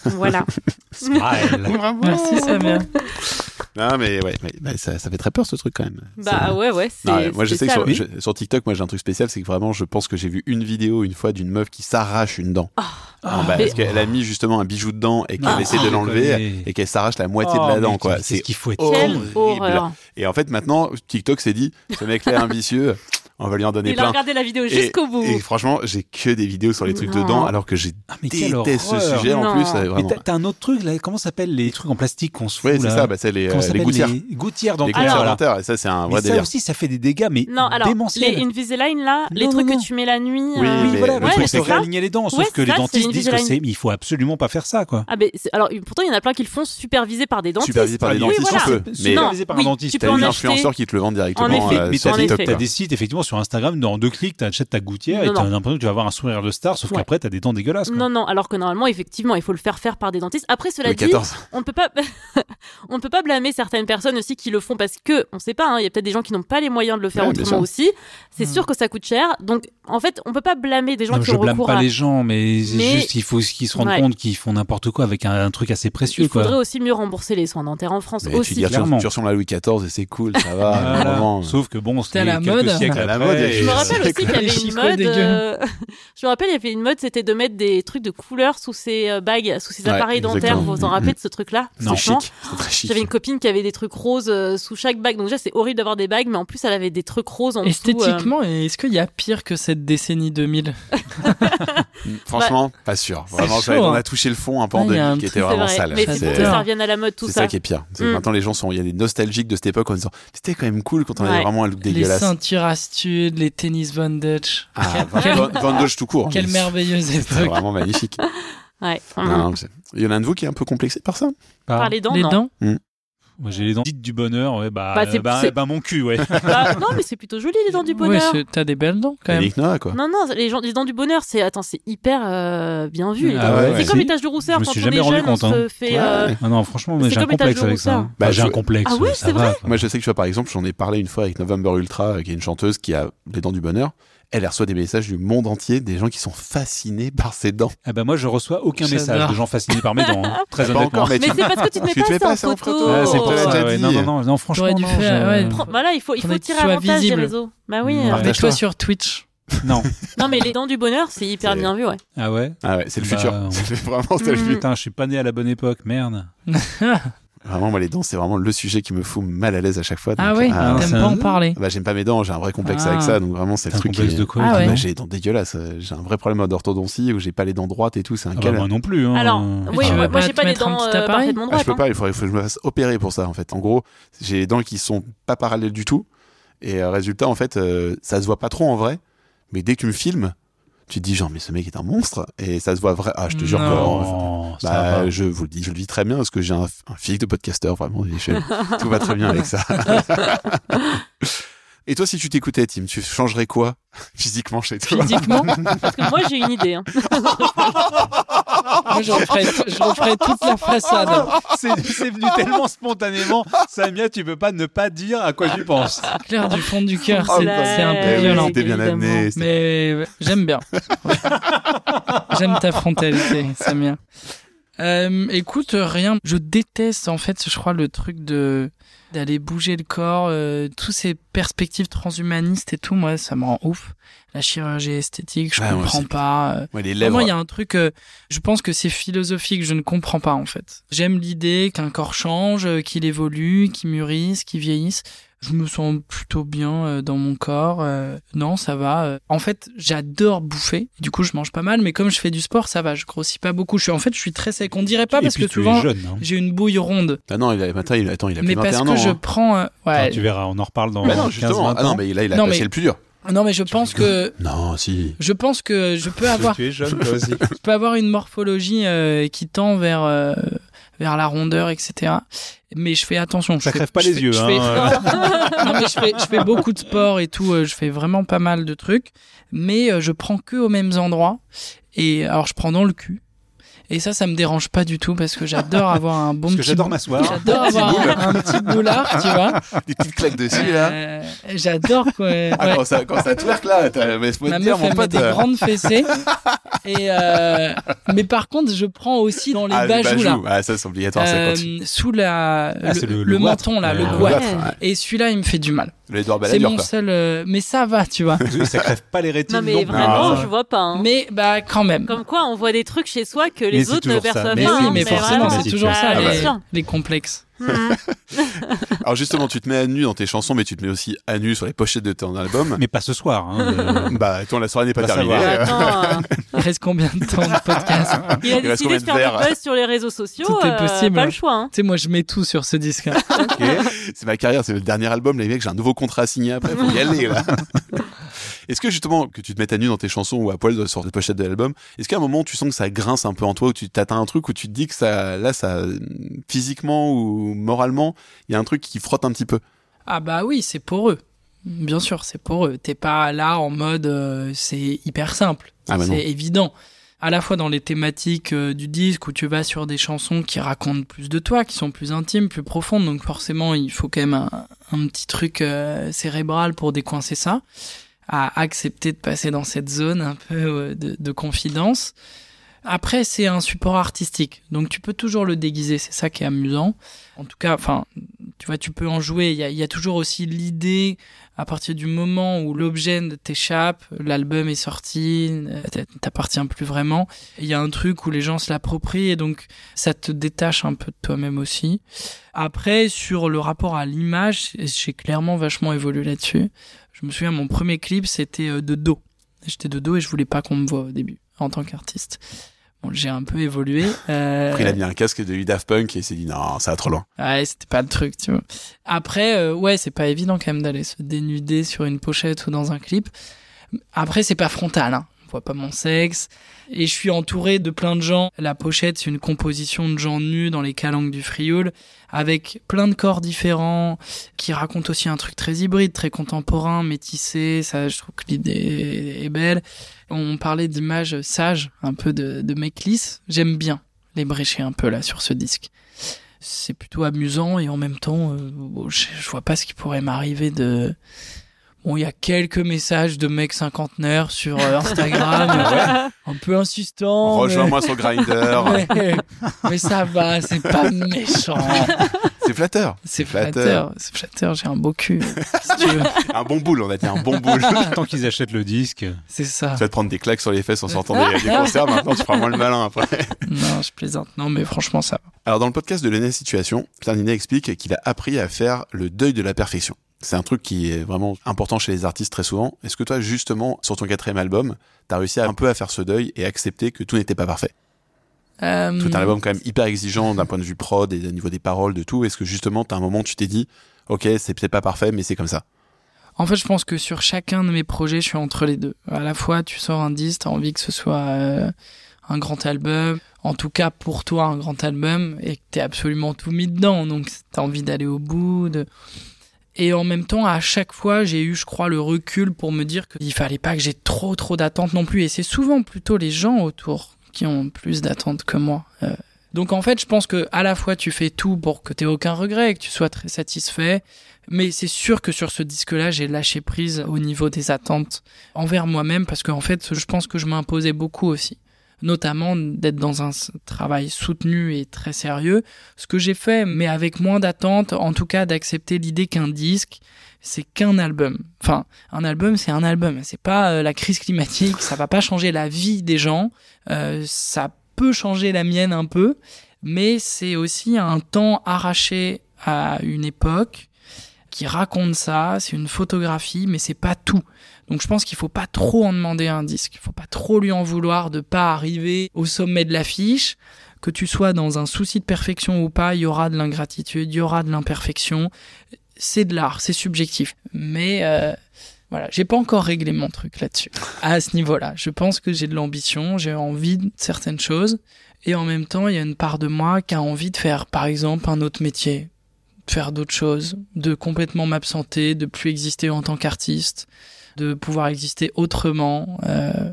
Speaker 1: voilà.
Speaker 3: Smile.
Speaker 2: Bravo.
Speaker 4: Merci Samia.
Speaker 2: Non, mais ouais, mais- bah, ça, ça fait très peur ce truc quand même.
Speaker 1: Bah ouais, ouais. c'est-
Speaker 2: Non, ouais, moi je sais que sur, je- sur TikTok, moi j'ai un truc spécial, c'est que vraiment je pense que j'ai vu une vidéo une fois d'une meuf qui s'arrache une dent.
Speaker 3: Ah,
Speaker 2: Non, bah,
Speaker 1: mais-
Speaker 2: Parce qu'elle a mis justement un bijou dedans et qu'elle
Speaker 3: Ah,
Speaker 2: essaie de l'enlever et qu'elle s'arrache la moitié
Speaker 3: Oh,
Speaker 2: de la
Speaker 3: mais
Speaker 2: dent. quoi.
Speaker 3: C'est ce qu'il faut être.
Speaker 2: horrible. Et en fait maintenant, TikTok s'est dit, ce mec-là *laughs* est un vicieux, on va lui en donner
Speaker 1: Il a
Speaker 2: plein.
Speaker 1: regardé la vidéo jusqu'au bout.
Speaker 2: Et franchement, j'ai que des vidéos sur les trucs
Speaker 1: Non.
Speaker 2: de dents alors que j'ai
Speaker 3: Ah,
Speaker 2: ce sujet en plus. euh,
Speaker 3: Mais t'as- un autre truc là, comment ça s'appelle les trucs en plastique qu'on se fout
Speaker 2: Ouais, c'est
Speaker 3: là
Speaker 2: ça, bah, c'est les, euh, les
Speaker 3: s'appelle
Speaker 2: gouttières.
Speaker 3: Les gouttières
Speaker 2: Les
Speaker 3: dentaires.
Speaker 2: gouttières
Speaker 1: Alors-
Speaker 2: dentaires, et ça c'est un
Speaker 3: Mais
Speaker 2: vrai
Speaker 3: ça
Speaker 2: délire.
Speaker 3: aussi, ça fait des dégâts, mais
Speaker 1: Non, alors,
Speaker 3: démentiels.
Speaker 1: les Invisalign là, les trucs
Speaker 3: non, non.
Speaker 1: que tu mets la nuit.
Speaker 2: Oui,
Speaker 1: euh,
Speaker 3: Oui,
Speaker 2: mais
Speaker 3: voilà,
Speaker 2: le
Speaker 3: le
Speaker 1: Ouais,
Speaker 3: truc c'est
Speaker 1: ça.
Speaker 3: réaligner les dents, sauf
Speaker 1: Ouais,
Speaker 3: que les
Speaker 1: ça,
Speaker 3: dentistes disent que c'est, il faut absolument pas faire ça, quoi.
Speaker 1: Ah ben alors pourtant il y en a plein qui le font supervisés par des dentistes.
Speaker 2: Supervisé par des
Speaker 1: Oui,
Speaker 2: dentistes, peut. Mais
Speaker 3: Supervisé par un dentiste.
Speaker 1: tu peux
Speaker 2: des
Speaker 1: acheter.
Speaker 2: influenceurs qui te le vendent directement euh,
Speaker 3: mais. T'as des sites, effectivement, sur Instagram, dans deux clics, t'achètes ta gouttière et t'as l'impression que tu vas avoir un sourire de star, sauf
Speaker 1: Ouais.
Speaker 3: qu'après, t'as des dents dégueulasses.
Speaker 1: Non, non, alors que normalement, effectivement, il faut le faire faire par des dentistes. Après, cela dit,
Speaker 2: 14.
Speaker 1: on ne peut pas, on ne certaines personnes aussi qui le font parce que, on sait pas, hein, il y a peut-être des gens qui n'ont pas les moyens de le faire
Speaker 2: Ouais,
Speaker 1: autrement aussi. C'est sûr que ça coûte cher. Donc, en fait, on peut pas blâmer des gens
Speaker 3: Non,
Speaker 1: qui
Speaker 3: je
Speaker 1: ont
Speaker 3: blâme
Speaker 1: recours
Speaker 3: pas
Speaker 1: à.
Speaker 3: les gens, mais c'est
Speaker 1: Mais-
Speaker 3: juste qu'il faut qu'ils se rendent
Speaker 1: Ouais.
Speaker 3: compte qu'ils font n'importe quoi avec un, un truc assez précieux,
Speaker 1: Il faudrait
Speaker 3: quoi.
Speaker 1: aussi mieux rembourser les soins dentaires en France
Speaker 2: Mais tu
Speaker 1: aussi.
Speaker 2: dis, tu,
Speaker 3: clairement.
Speaker 2: tu à Louis XIV et c'est cool, ça va. *laughs* Vraiment.
Speaker 3: Sauf que bon,
Speaker 4: C'était la
Speaker 3: quelques
Speaker 4: mode.
Speaker 3: siècles
Speaker 2: À la
Speaker 3: après,
Speaker 2: mode,
Speaker 1: Je me rappelle aussi qu'il y avait une mode. euh, *laughs* Je me rappelle, il y avait une mode, c'était de mettre des trucs de couleurs sous ses euh, bagues, sous ses appareils dentaires. Vous vous en rappelez de ce truc-là?
Speaker 3: Non.
Speaker 2: Chic.
Speaker 1: J'avais une copine qui avait des trucs roses euh, sous chaque bague. Donc déjà, c'est horrible d'avoir des bagues, mais en plus, elle avait des trucs roses en dessous. euh.
Speaker 4: Esthétiquement, est-ce qu'il y a pire que cette décennie 2000 *laughs*
Speaker 2: Franchement, pas sûr. Vraiment,
Speaker 4: chaud,
Speaker 2: ça- on
Speaker 4: hein.
Speaker 2: a touché le fond un peu en
Speaker 4: Ouais, il y a
Speaker 2: 2000
Speaker 4: un
Speaker 2: qui était vraiment
Speaker 1: vrai.
Speaker 2: sale.
Speaker 1: Mais c'est pour que ça revienne à la mode, tout
Speaker 2: c'est
Speaker 1: ça.
Speaker 2: ça qui est pire. C'est que
Speaker 1: Mm.
Speaker 2: Maintenant, les gens sont, il y a des nostalgiques de cette époque en disant, c'était quand même cool quand on avait vraiment un look
Speaker 4: Les
Speaker 2: dégueulasse.
Speaker 4: ceintures Astude, les tennis Von Dutch.
Speaker 2: Ah, Van, Van Dodge tout court.
Speaker 4: Quelle merveilleuse
Speaker 2: C'est
Speaker 4: époque.
Speaker 2: vraiment magnifique. *laughs*
Speaker 1: Ouais.
Speaker 2: Non, non, c'est- Il y en a un de vous qui est un peu complexé par ça?
Speaker 1: Par les dents,
Speaker 4: Les
Speaker 1: non.
Speaker 4: dents?
Speaker 3: Moi, j'ai les dents dites du bonheur, ouais, bah,
Speaker 1: Bah, c'est-
Speaker 3: bah,
Speaker 1: c'est-
Speaker 3: bah, mon cul, ouais. *laughs*
Speaker 1: Bah, non, mais c'est plutôt joli les dents du bonheur.
Speaker 4: t'as des belles dents quand même.
Speaker 2: Yannick Noah, quoi.
Speaker 1: non, non, les, gens, les dents du bonheur, c'est attends, c'est hyper euh, bien vu. les
Speaker 3: Ah
Speaker 1: dents.
Speaker 3: ouais,
Speaker 1: c'est
Speaker 3: ouais.
Speaker 1: comme
Speaker 3: Si.
Speaker 1: les taches de rousseur
Speaker 3: Je me
Speaker 1: quand
Speaker 3: suis
Speaker 1: on
Speaker 3: jamais
Speaker 1: est
Speaker 3: rendu
Speaker 1: jeune,
Speaker 3: compte,
Speaker 1: on
Speaker 3: hein.
Speaker 1: se fait.
Speaker 2: Ouais,
Speaker 1: euh,
Speaker 2: ouais.
Speaker 3: Ah non, franchement,
Speaker 1: C'est
Speaker 3: j'ai un
Speaker 1: comme
Speaker 3: complexe avec ça.
Speaker 1: rousseur.
Speaker 3: Bah,
Speaker 2: Bah,
Speaker 3: j'ai
Speaker 2: je-
Speaker 3: un complexe.
Speaker 1: Ah oui,
Speaker 3: ça
Speaker 1: c'est
Speaker 3: va, quoi.
Speaker 2: Moi, je sais que tu vois, par exemple, j'en ai parlé une fois avec November Ultra, qui est une chanteuse qui a les dents du bonheur. Elle reçoit des messages du monde entier, des gens qui sont fascinés *laughs* par ses dents.
Speaker 3: Ah bah moi, je reçois aucun message de gens fascinés par mes dents. hein. Très *laughs*
Speaker 2: Pas
Speaker 3: honnêtement.
Speaker 2: encore, mais
Speaker 1: c'est parce que tu te mets pas en photo.
Speaker 2: photo.
Speaker 3: Ouais, c'est pour ça. ouais. Non, non, non, non, franchement,
Speaker 4: T'aurais dû
Speaker 3: non,
Speaker 4: faire,
Speaker 3: je-
Speaker 4: ouais.
Speaker 1: Prends- Bah là, il faut, il faut
Speaker 4: Faudrait que tu
Speaker 1: tirer avantage
Speaker 4: visible.
Speaker 1: des réseaux. Bah oui.
Speaker 3: Mm.
Speaker 1: euh,
Speaker 2: toi.
Speaker 4: sur Twitch. *laughs*
Speaker 3: Non.
Speaker 1: Non, mais les dents du bonheur, c'est hyper bien vu, ouais.
Speaker 3: Ah ouais?
Speaker 2: Ah ouais, c'est le
Speaker 3: Bah,
Speaker 2: futur.
Speaker 3: on-
Speaker 2: C'est vraiment le
Speaker 1: Mm.
Speaker 2: futur.
Speaker 3: Putain, je suis pas né à la bonne époque, merde.
Speaker 2: Vraiment, moi, les dents, c'est vraiment le sujet qui me fout mal à l'aise à chaque fois.
Speaker 4: Ah
Speaker 2: donc,
Speaker 4: ouais,
Speaker 2: ah,
Speaker 4: t'aimes pas en parler?
Speaker 2: Bah, j'aime pas mes dents, j'ai un vrai complexe
Speaker 4: Ah.
Speaker 2: avec ça, donc vraiment, c'est le truc
Speaker 3: complexe
Speaker 2: qui...
Speaker 3: de quoi
Speaker 4: Ah ouais.
Speaker 2: Bah, j'ai les dents dégueulasses, euh, j'ai un vrai problème d'orthodontie où j'ai pas les dents droites et tout, c'est un
Speaker 3: Ah bah,
Speaker 2: calme.
Speaker 3: moi non plus. Hein.
Speaker 1: Alors, oui, moi, j'ai pas les dents euh, parfaitement
Speaker 2: Ah, je
Speaker 1: droites.
Speaker 2: peux
Speaker 1: hein.
Speaker 2: pas, il faut que je me fasse opérer pour ça en fait. En gros, j'ai les dents qui sont pas parallèles du tout. Et euh, résultat, en fait, euh, ça se voit pas trop en vrai. Mais dès que tu me filmes, tu te dis genre, mais ce mec est un monstre. Et ça se voit vrai. Ah, je te jure que.
Speaker 3: Non, ça
Speaker 2: Bah, je vous le dis, je le vis très bien parce que j'ai un, un physique de podcasteur, vraiment. je- *laughs* tout va très bien avec ça. *laughs* Et toi, si tu t'écoutais, Tim, tu changerais quoi *laughs* physiquement chez toi?
Speaker 4: Physiquement,
Speaker 1: Parce que moi, j'ai une idée. hein.
Speaker 4: Moi je referais, je referais toute la façade.
Speaker 3: C'est venu tellement spontanément. Samia, tu peux pas ne pas dire à quoi tu penses.
Speaker 4: Clair du fond du cœur,
Speaker 2: Oh,
Speaker 4: c'est un peu violent.
Speaker 2: C'était bien amené.
Speaker 4: Mais j'aime bien. Ouais. *laughs* j'aime ta frontalité, Samia. Euh, écoute, rien. Je déteste en fait, je crois, le truc de d'aller bouger le corps, euh, toutes ces perspectives transhumanistes et tout. Moi, ça me rend ouf. La chirurgie esthétique, je
Speaker 2: moi
Speaker 4: comprends pas.
Speaker 2: Ouais, les
Speaker 4: Vraiment,
Speaker 2: lèvres.
Speaker 4: il y a un truc, euh, je pense que c'est philosophique, je ne comprends pas en fait. J'aime l'idée qu'un corps change, euh, qu'il évolue, qu'il mûrisse, qu'il vieillisse. Je me sens plutôt bien euh, dans mon corps. euh, non, ça va. euh. En fait, j'adore bouffer. Du coup, je mange pas mal, mais comme je fais du sport, ça va. Je grossis pas beaucoup. Je suis en fait, je suis très sec. On dirait pas
Speaker 3: Et
Speaker 4: parce
Speaker 3: puis
Speaker 4: que
Speaker 3: tu es
Speaker 4: souvent
Speaker 3: jeune. hein.
Speaker 4: j'ai une bouille ronde.
Speaker 2: Ah non, il a, attends, il, attends, il a plus
Speaker 4: Mais
Speaker 2: 21
Speaker 4: parce
Speaker 2: ans.
Speaker 4: que je
Speaker 2: hein.
Speaker 4: prends, euh, ouais.
Speaker 3: Enfin, tu verras, on en reparle dans
Speaker 2: Bah non,
Speaker 3: 15
Speaker 2: justement.
Speaker 3: 20
Speaker 2: Ah non, mais là, il a
Speaker 4: Non,
Speaker 2: passé
Speaker 4: mais-
Speaker 2: le plus dur.
Speaker 4: Non, mais je pense que
Speaker 2: Non, si.
Speaker 4: je pense que je peux avoir
Speaker 3: Tu es jeune, toi aussi. *laughs*
Speaker 4: je peux avoir une morphologie euh, qui tend vers euh, vers la rondeur, etc. Mais je fais attention.
Speaker 3: Ça
Speaker 4: je fais-
Speaker 3: crève pas
Speaker 4: je
Speaker 3: les
Speaker 4: fais-
Speaker 3: yeux,
Speaker 4: je
Speaker 3: hein,
Speaker 4: fais-
Speaker 3: euh. *laughs*
Speaker 4: non mais je fais je fais beaucoup de sport et tout. euh, Je fais vraiment pas mal de trucs, mais euh, je prends que aux mêmes endroits. Et alors je prends dans le cul. Et ça, ça me dérange pas du tout parce que j'adore *laughs* avoir un bon
Speaker 3: Parce que
Speaker 4: petit.
Speaker 3: j'adore
Speaker 4: bou-
Speaker 3: m'asseoir. *laughs*
Speaker 4: J'adore avoir un, un petit boulard, tu vois. *laughs*
Speaker 2: Des petites claques dessus, là.
Speaker 4: Euh, j'adore quoi.
Speaker 2: Ah, quand ça, quand ça twerk, là, te
Speaker 4: Ma
Speaker 2: dire,
Speaker 4: meuf,
Speaker 2: mon
Speaker 4: elle met
Speaker 2: pote.
Speaker 4: des grandes fessées. Et euh, mais par contre, je prends aussi dans les
Speaker 2: ah, les
Speaker 4: bajoux, là.
Speaker 2: Ah, ça, c'est obligatoire, ça
Speaker 4: Euh,
Speaker 2: continue.
Speaker 4: sous la
Speaker 3: Ah,
Speaker 4: le, menton là, le
Speaker 2: ouais.
Speaker 4: Et celui-là, il me fait du mal. C'est mon
Speaker 2: quoi.
Speaker 4: seul. euh, mais ça va, tu vois.
Speaker 3: Ça crève pas les rétines.
Speaker 1: Non, mais vraiment,
Speaker 2: Ah,
Speaker 1: je vois pas. hein.
Speaker 4: mais bah quand même.
Speaker 1: Comme quoi, on voit des trucs chez soi que
Speaker 3: Mais
Speaker 1: les
Speaker 3: c'est
Speaker 1: autres ne perçoivent
Speaker 3: Mais
Speaker 1: pas.
Speaker 4: oui, mais forcément,
Speaker 1: vraiment.
Speaker 4: c'est toujours ça
Speaker 1: Ah,
Speaker 4: les,
Speaker 1: sûr.
Speaker 4: les complexes.
Speaker 1: Mhm. *laughs*
Speaker 2: Alors justement, tu te mets à nu dans tes chansons, mais tu te mets aussi à nu sur les pochettes de ton album.
Speaker 3: Mais pas ce soir. Hein, euh, *laughs*
Speaker 2: Bah, attends, la soirée n'est pas terminée. Euh, *laughs*
Speaker 1: Attends, euh,
Speaker 4: Il reste combien de temps de podcast
Speaker 1: il a
Speaker 2: Il
Speaker 1: décidé de faire du buzz sur les réseaux sociaux.
Speaker 4: Tout est
Speaker 1: euh,
Speaker 4: possible.
Speaker 1: Pas le choix. hein.
Speaker 4: Tu sais, moi, je mets tout sur ce disque.
Speaker 2: C'est ma carrière, c'est le dernier album, les mecs, j'ai un nouveau contrat à signer après, faut y aller, là. Est-ce que justement, que tu te mettes à nu dans tes chansons ou à poil sur les pochettes de l'album, est-ce qu'à un moment tu sens que ça grince un peu en toi, ou tu t'atteins un truc où tu te dis que ça, là, ça, physiquement ou moralement, il y a un truc qui frotte un petit peu?
Speaker 4: Ah bah oui, c'est pour eux. Bien sûr, c'est pour eux. T'es pas là en mode euh, c'est hyper simple.
Speaker 2: Ah bah
Speaker 4: c'est évident. À la fois dans les thématiques euh, du disque où tu vas sur des chansons qui racontent plus de toi, qui sont plus intimes, plus profondes. Donc forcément, il faut quand même un, un petit truc euh, cérébral pour décoincer ça. À accepter de passer dans cette zone un peu euh, de, de confidence. Après, c'est un support artistique, donc tu peux toujours le déguiser. C'est ça qui est amusant. En tout cas, enfin, tu vois, tu peux en jouer. Il y a, toujours aussi l'idée, à partir du moment où l'objet t'échappe, l'album est sorti, euh, t'a- t'appartient plus vraiment. Il y a un truc où les gens se l'approprient et donc ça te détache un peu de toi-même aussi. Après, sur le rapport à l'image, j'ai clairement vachement évolué là-dessus. Je me souviens, mon premier clip, c'était euh, de dos. J'étais de dos et je voulais pas qu'on me voit au début. en tant qu'artiste. Bon, j'ai un peu évolué. Euh...
Speaker 2: Après, il a mis un casque de Daft Punk et il s'est dit non, ça va trop loin.
Speaker 4: Ouais, c'était pas le truc, tu vois. Après, euh, ouais, c'est pas évident quand même d'aller se dénuder sur une pochette ou dans un clip. Après, c'est pas frontal, hein. Pas mon sexe. Et je suis entouré de plein de gens. La pochette, c'est une composition de gens nus dans les calanques du Frioul, avec plein de corps différents, qui racontent aussi un truc très hybride, très contemporain, métissé. Ça, je trouve que l'idée est belle. On parlait d'images sages, un peu de, de. J'aime bien les brécher un peu là sur ce disque. C'est plutôt amusant et en même temps, euh, je, je vois pas ce qui pourrait m'arriver de Bon, il y a quelques messages de mecs cinquantenaires sur euh, Instagram, *laughs* un peu insistants.
Speaker 2: Rejoins-moi sur Grindr. *laughs*
Speaker 4: mais, mais ça va, c'est pas méchant.
Speaker 2: C'est flatteur.
Speaker 4: C'est flatteur. C'est flatteur, j'ai un beau cul. si tu veux. *laughs*
Speaker 2: Un bon boule, on a dit un bon boule.
Speaker 3: Tant qu'ils achètent le disque.
Speaker 4: C'est ça.
Speaker 2: Tu vas te prendre des claques sur les fesses en sortant des, des concerts. Maintenant, tu feras moins le malin après.
Speaker 4: Non, je plaisante. Non, mais franchement, ça va.
Speaker 2: Alors, dans le podcast de l'année Situation, Pierre Ninet explique qu'il a appris à faire le deuil de la perfection. C'est un truc qui est vraiment important chez les artistes très souvent. Est-ce que toi, justement, sur ton quatrième album, t'as réussi à un peu à faire ce deuil et accepter que tout n'était pas parfait?
Speaker 4: Euh,
Speaker 2: Tout un album quand même hyper exigeant d'un point de vue prod et au niveau des paroles, de tout. Est-ce que justement, t'as un moment où tu t'es dit, ok, c'est peut-être pas parfait, mais c'est comme ça
Speaker 4: En fait, je pense que sur chacun de mes projets, je suis entre les deux. À la fois, tu sors un disque, t'as envie que ce soit euh, un grand album, en tout cas pour toi un grand album, et que t'es absolument tout mis dedans, donc t'as envie d'aller au bout. De... Et en même temps, à chaque fois, j'ai eu, je crois, le recul pour me dire qu'il fallait pas que j'ai trop, trop d'attentes non plus. Et c'est souvent plutôt les gens autour qui ont plus d'attentes que moi. Euh, donc en fait, je pense que à la fois tu fais tout pour que t'aies aucun regret, que tu sois très satisfait, mais c'est sûr que sur ce disque-là, j'ai lâché prise au niveau des attentes envers moi-même parce qu'en fait, je pense que je m'imposais beaucoup aussi. Notamment d'être dans un travail soutenu et très sérieux. Ce que j'ai fait, mais avec moins d'attentes, en tout cas d'accepter l'idée qu'un disque, c'est qu'un album. Enfin, un album, c'est un album. C'est pas euh, la crise climatique, ça va pas changer la vie des gens. Euh, ça peut changer la mienne un peu, mais c'est aussi un temps arraché à une époque qui raconte ça, c'est une photographie, mais c'est pas tout. Donc je pense qu'il faut pas trop en demander à un disque, il faut pas trop lui en vouloir de pas arriver au sommet de l'affiche, que tu sois dans un souci de perfection ou pas, il y aura de l'ingratitude, il y aura de l'imperfection, c'est de l'art, c'est subjectif. Mais euh, voilà, j'ai pas encore réglé mon truc là-dessus. À ce niveau-là, je pense que j'ai de l'ambition, j'ai envie de certaines choses, et en même temps, il y a une part de moi qui a envie de faire, par exemple, un autre métier, de faire d'autres choses, de complètement m'absenter, de plus exister en tant qu'artiste, de pouvoir exister autrement. Euh,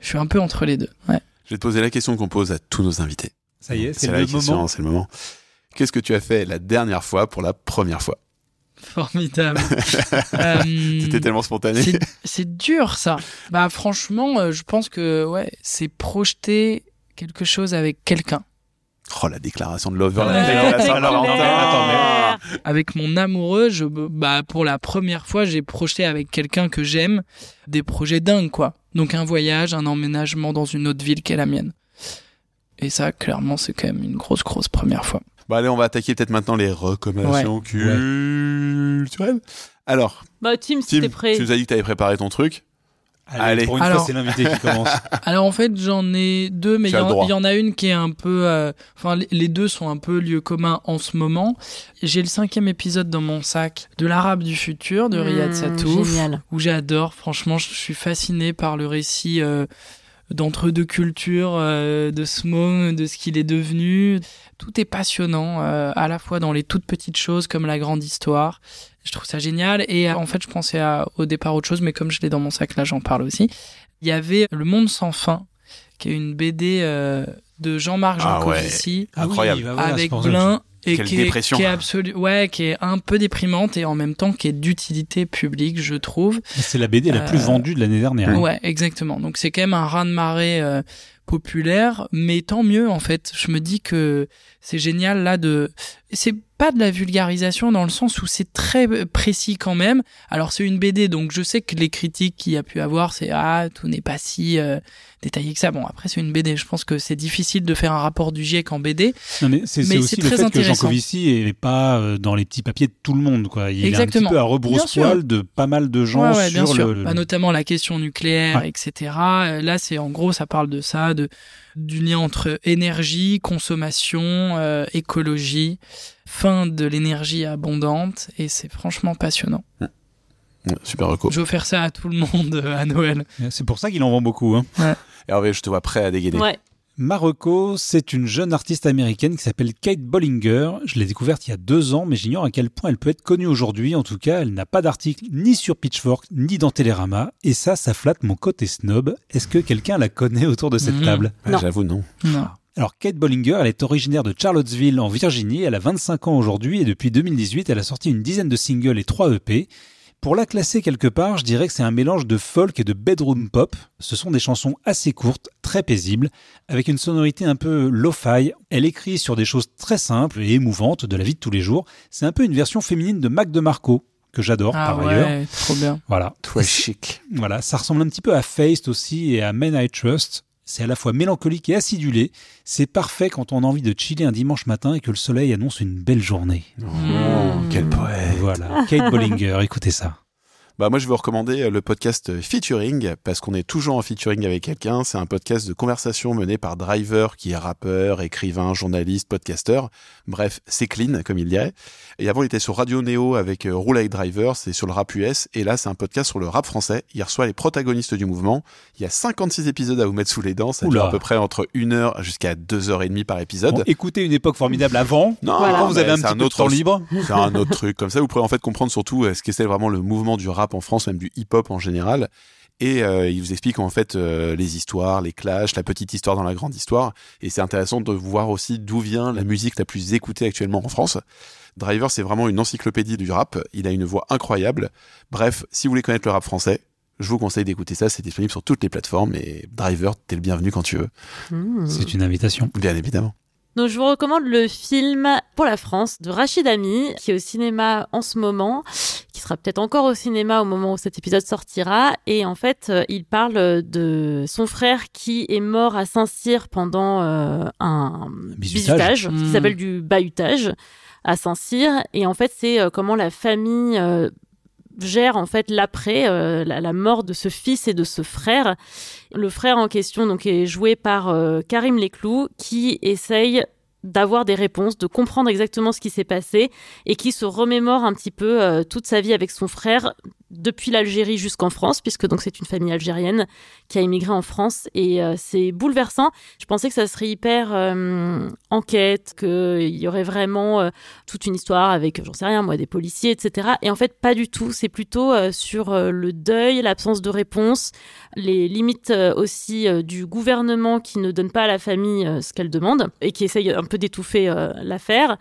Speaker 4: je suis un peu entre les deux. Ouais.
Speaker 2: Je vais te poser la question qu'on pose à tous nos invités.
Speaker 3: Ça y est, c'est
Speaker 2: la
Speaker 3: le
Speaker 2: question,
Speaker 3: moment.
Speaker 2: C'est le moment. Qu'est-ce que tu as fait la dernière fois pour la première fois?
Speaker 4: Formidable. *laughs* Euh,
Speaker 2: C'était tellement spontané.
Speaker 4: c'est, dur ça. Bah franchement, euh, je pense que ouais, c'est projeter quelque chose avec quelqu'un.
Speaker 2: Oh, la déclaration de Lover.
Speaker 3: Ouais,
Speaker 2: la
Speaker 3: c'est
Speaker 2: déclaration
Speaker 3: clair.
Speaker 2: de *laughs* Valentin.
Speaker 3: Attends, mais-
Speaker 4: Avec mon amoureux, je, bah pour la première fois, j'ai projeté avec quelqu'un que j'aime des projets dingues quoi. Donc un voyage, un emménagement dans une autre ville qu'est la mienne. Et ça, clairement, c'est quand même une grosse, grosse première fois.
Speaker 2: Bon, allez, on va attaquer peut-être maintenant les recommandations culturelles. Alors,
Speaker 1: Bah, Tim, si
Speaker 2: Tim,
Speaker 1: t'es prêt.
Speaker 2: tu nous as dit que tu avais préparé ton truc. Allez.
Speaker 3: Pour une
Speaker 4: Alors-
Speaker 3: fois, c'est l'invité qui commence. *laughs*
Speaker 4: Alors en fait, j'en ai deux, mais il y, en- y a une qui est un peu... euh, Enfin, les- les deux sont un peu lieu commun en ce moment. J'ai le cinquième épisode dans mon sac de l'Arabe du futur de Riyad
Speaker 1: Mmh,
Speaker 4: Satouf.
Speaker 1: Génial.
Speaker 4: où j'adore. Franchement, je suis fasciné par le récit euh, d'entre deux cultures, euh, de ce môme, de ce qu'il est devenu. Tout est passionnant, euh, à la fois dans les toutes petites choses comme la grande histoire. Je trouve ça génial. Et euh, en fait, je pensais à, au départ autre chose, mais comme je l'ai dans mon sac, là, j'en parle aussi. Il y avait Le Monde sans fin, qui est une BD euh, de Jean-Marc
Speaker 2: Ah ouais.
Speaker 4: Jancovici
Speaker 2: Incroyable.
Speaker 3: Ah oui, bah voilà, c'est
Speaker 4: avec Blin et
Speaker 2: Quelle
Speaker 4: qui est, qui est absolu ouais qui est un peu déprimante et en même temps qui est d'utilité publique je trouve
Speaker 3: C'est la BD la plus
Speaker 4: Euh,
Speaker 3: vendue de l'année dernière.
Speaker 4: ouais exactement donc c'est quand même un raz de marée populaire mais tant mieux en fait je me dis que c'est génial là de c'est pas de la vulgarisation dans le sens où c'est très précis quand même. Alors c'est une BD donc je sais que les critiques qu'il y a pu avoir c'est ah tout n'est pas si euh, détaillé que ça. Bon après c'est une BD, je pense que c'est difficile de faire un rapport du GIEC en BD.
Speaker 3: Non, mais c'est aussi
Speaker 4: c'est
Speaker 3: le
Speaker 4: très
Speaker 3: fait que Jean. Covici n'est pas euh, dans les petits papiers de tout le monde. Quoi. Il
Speaker 4: Exactement.
Speaker 3: est un petit peu à
Speaker 4: Bien
Speaker 3: rebrousse-poil de pas mal de gens
Speaker 4: Ouais, ouais, bien
Speaker 3: sur
Speaker 4: sûr.
Speaker 3: le...
Speaker 4: Bah, notamment la question nucléaire,
Speaker 3: Ouais.
Speaker 4: etc. Euh, Là, c'est en gros, ça parle de ça, de du lien entre énergie, consommation, euh, écologie, fin de l'énergie abondante, et c'est franchement passionnant.
Speaker 2: Ouais, super reco.
Speaker 4: Je vais faire ça à tout le monde euh, à Noël.
Speaker 3: C'est pour ça qu'il en vend beaucoup. Hein.
Speaker 2: Hervé, je te vois prêt à dégainer.
Speaker 1: Ouais.
Speaker 3: Marocco, c'est une jeune artiste américaine qui s'appelle Kate Bollinger. Je l'ai découverte il y a deux ans, mais j'ignore à quel point elle peut être connue aujourd'hui. En tout cas, elle n'a pas d'article ni sur Pitchfork, ni dans Télérama. Et ça, ça flatte mon côté snob. Est-ce que quelqu'un la connaît autour de cette table?
Speaker 2: Ah. J'avoue, non.
Speaker 4: Non.
Speaker 3: Alors, Kate Bollinger, elle est originaire de Charlottesville, en Virginie. Elle a 25 ans aujourd'hui et depuis 2018, elle a sorti une dizaine de singles et 3 EP. Pour la classer quelque part, je dirais que c'est un mélange de folk et de bedroom pop. Ce sont des chansons assez courtes, très paisibles, avec une sonorité un peu lo-fi. Elle écrit sur des choses très simples et émouvantes de la vie de tous les jours. C'est un peu une version féminine de Mac DeMarco, que j'adore
Speaker 4: Ah
Speaker 3: par ailleurs.
Speaker 4: ouais, trop bien.
Speaker 3: Voilà.
Speaker 2: Très chic.
Speaker 3: Voilà, ça ressemble un petit peu à Faced aussi et à Men I Trust. C'est à la fois mélancolique et acidulé. C'est parfait quand on a envie de chiller un dimanche matin et que le soleil annonce une belle journée.
Speaker 2: Oh, quel poète.
Speaker 3: Voilà, Kate Bollinger, écoutez ça.
Speaker 2: Bah moi je veux recommander euh, le podcast euh, Featuring parce qu'on est toujours en featuring avec quelqu'un. C'est un podcast de conversation mené par Driver qui est rappeur, écrivain, journaliste, podcasteur. Bref, c'est clean comme il dirait. Et avant il était sur Radio Neo avec euh, Roule avec Driver, c'est sur le rap US. Et là c'est un podcast sur le rap français. Il reçoit les protagonistes du mouvement. Il y a 56 épisodes à vous mettre sous les dents. Ça dure
Speaker 3: Oula.
Speaker 2: à peu près entre une heure jusqu'à deux heures et demie par épisode.
Speaker 3: Bon, écoutez une époque formidable avant.
Speaker 2: Non,
Speaker 1: Voilà.
Speaker 3: Quand vous avez un petit peu de temps libre.
Speaker 2: c'est un autre truc. Comme ça, vous pourrez en fait comprendre surtout ce que c'est vraiment le mouvement du rap en France, même du hip-hop en général. Et euh, il vous explique en fait euh, les histoires, les clashs, la petite histoire dans la grande histoire. Et c'est intéressant de voir aussi d'où vient la musique la plus écoutée actuellement en France. Driver, c'est vraiment une encyclopédie du rap. Il a une voix incroyable. Bref, si vous voulez connaître le rap français, je vous conseille d'écouter ça. C'est disponible sur toutes les plateformes. Et Driver, t'es le bienvenu quand tu veux.
Speaker 1: Mmh.
Speaker 3: C'est une invitation.
Speaker 2: Bien évidemment.
Speaker 1: Donc je vous recommande le film Pour la France de Rachid Ami, qui est au cinéma en ce moment, qui sera peut-être encore au cinéma au moment où cet épisode sortira. Et en fait, euh, il parle de son frère qui est mort à Saint-Cyr pendant euh, un
Speaker 3: Bizutage.
Speaker 1: bizutage,
Speaker 4: Mmh.
Speaker 1: qui s'appelle du bahutage à Saint-Cyr. Et en fait, c'est euh, comment la famille euh, gère en fait l'après, euh, la, mort de ce fils et de ce frère. Le frère en question donc est joué par euh, Karim Leclou qui essaye d'avoir des réponses, de comprendre exactement ce qui s'est passé et qui se remémore un petit peu euh, toute sa vie avec son frère depuis l'Algérie jusqu'en France puisque donc c'est une famille algérienne qui a immigré en France et euh, c'est bouleversant. Je pensais que ça serait hyper euh, enquête, qu'il y aurait vraiment euh, toute une histoire avec, j'en sais rien moi, des policiers, etc. Et en fait pas du tout. C'est plutôt euh, sur le deuil, l'absence de réponse, les limites aussi du gouvernement qui ne donne pas à la famille ce qu'elle demande et qui essaye un peu d'étouffer l'affaire.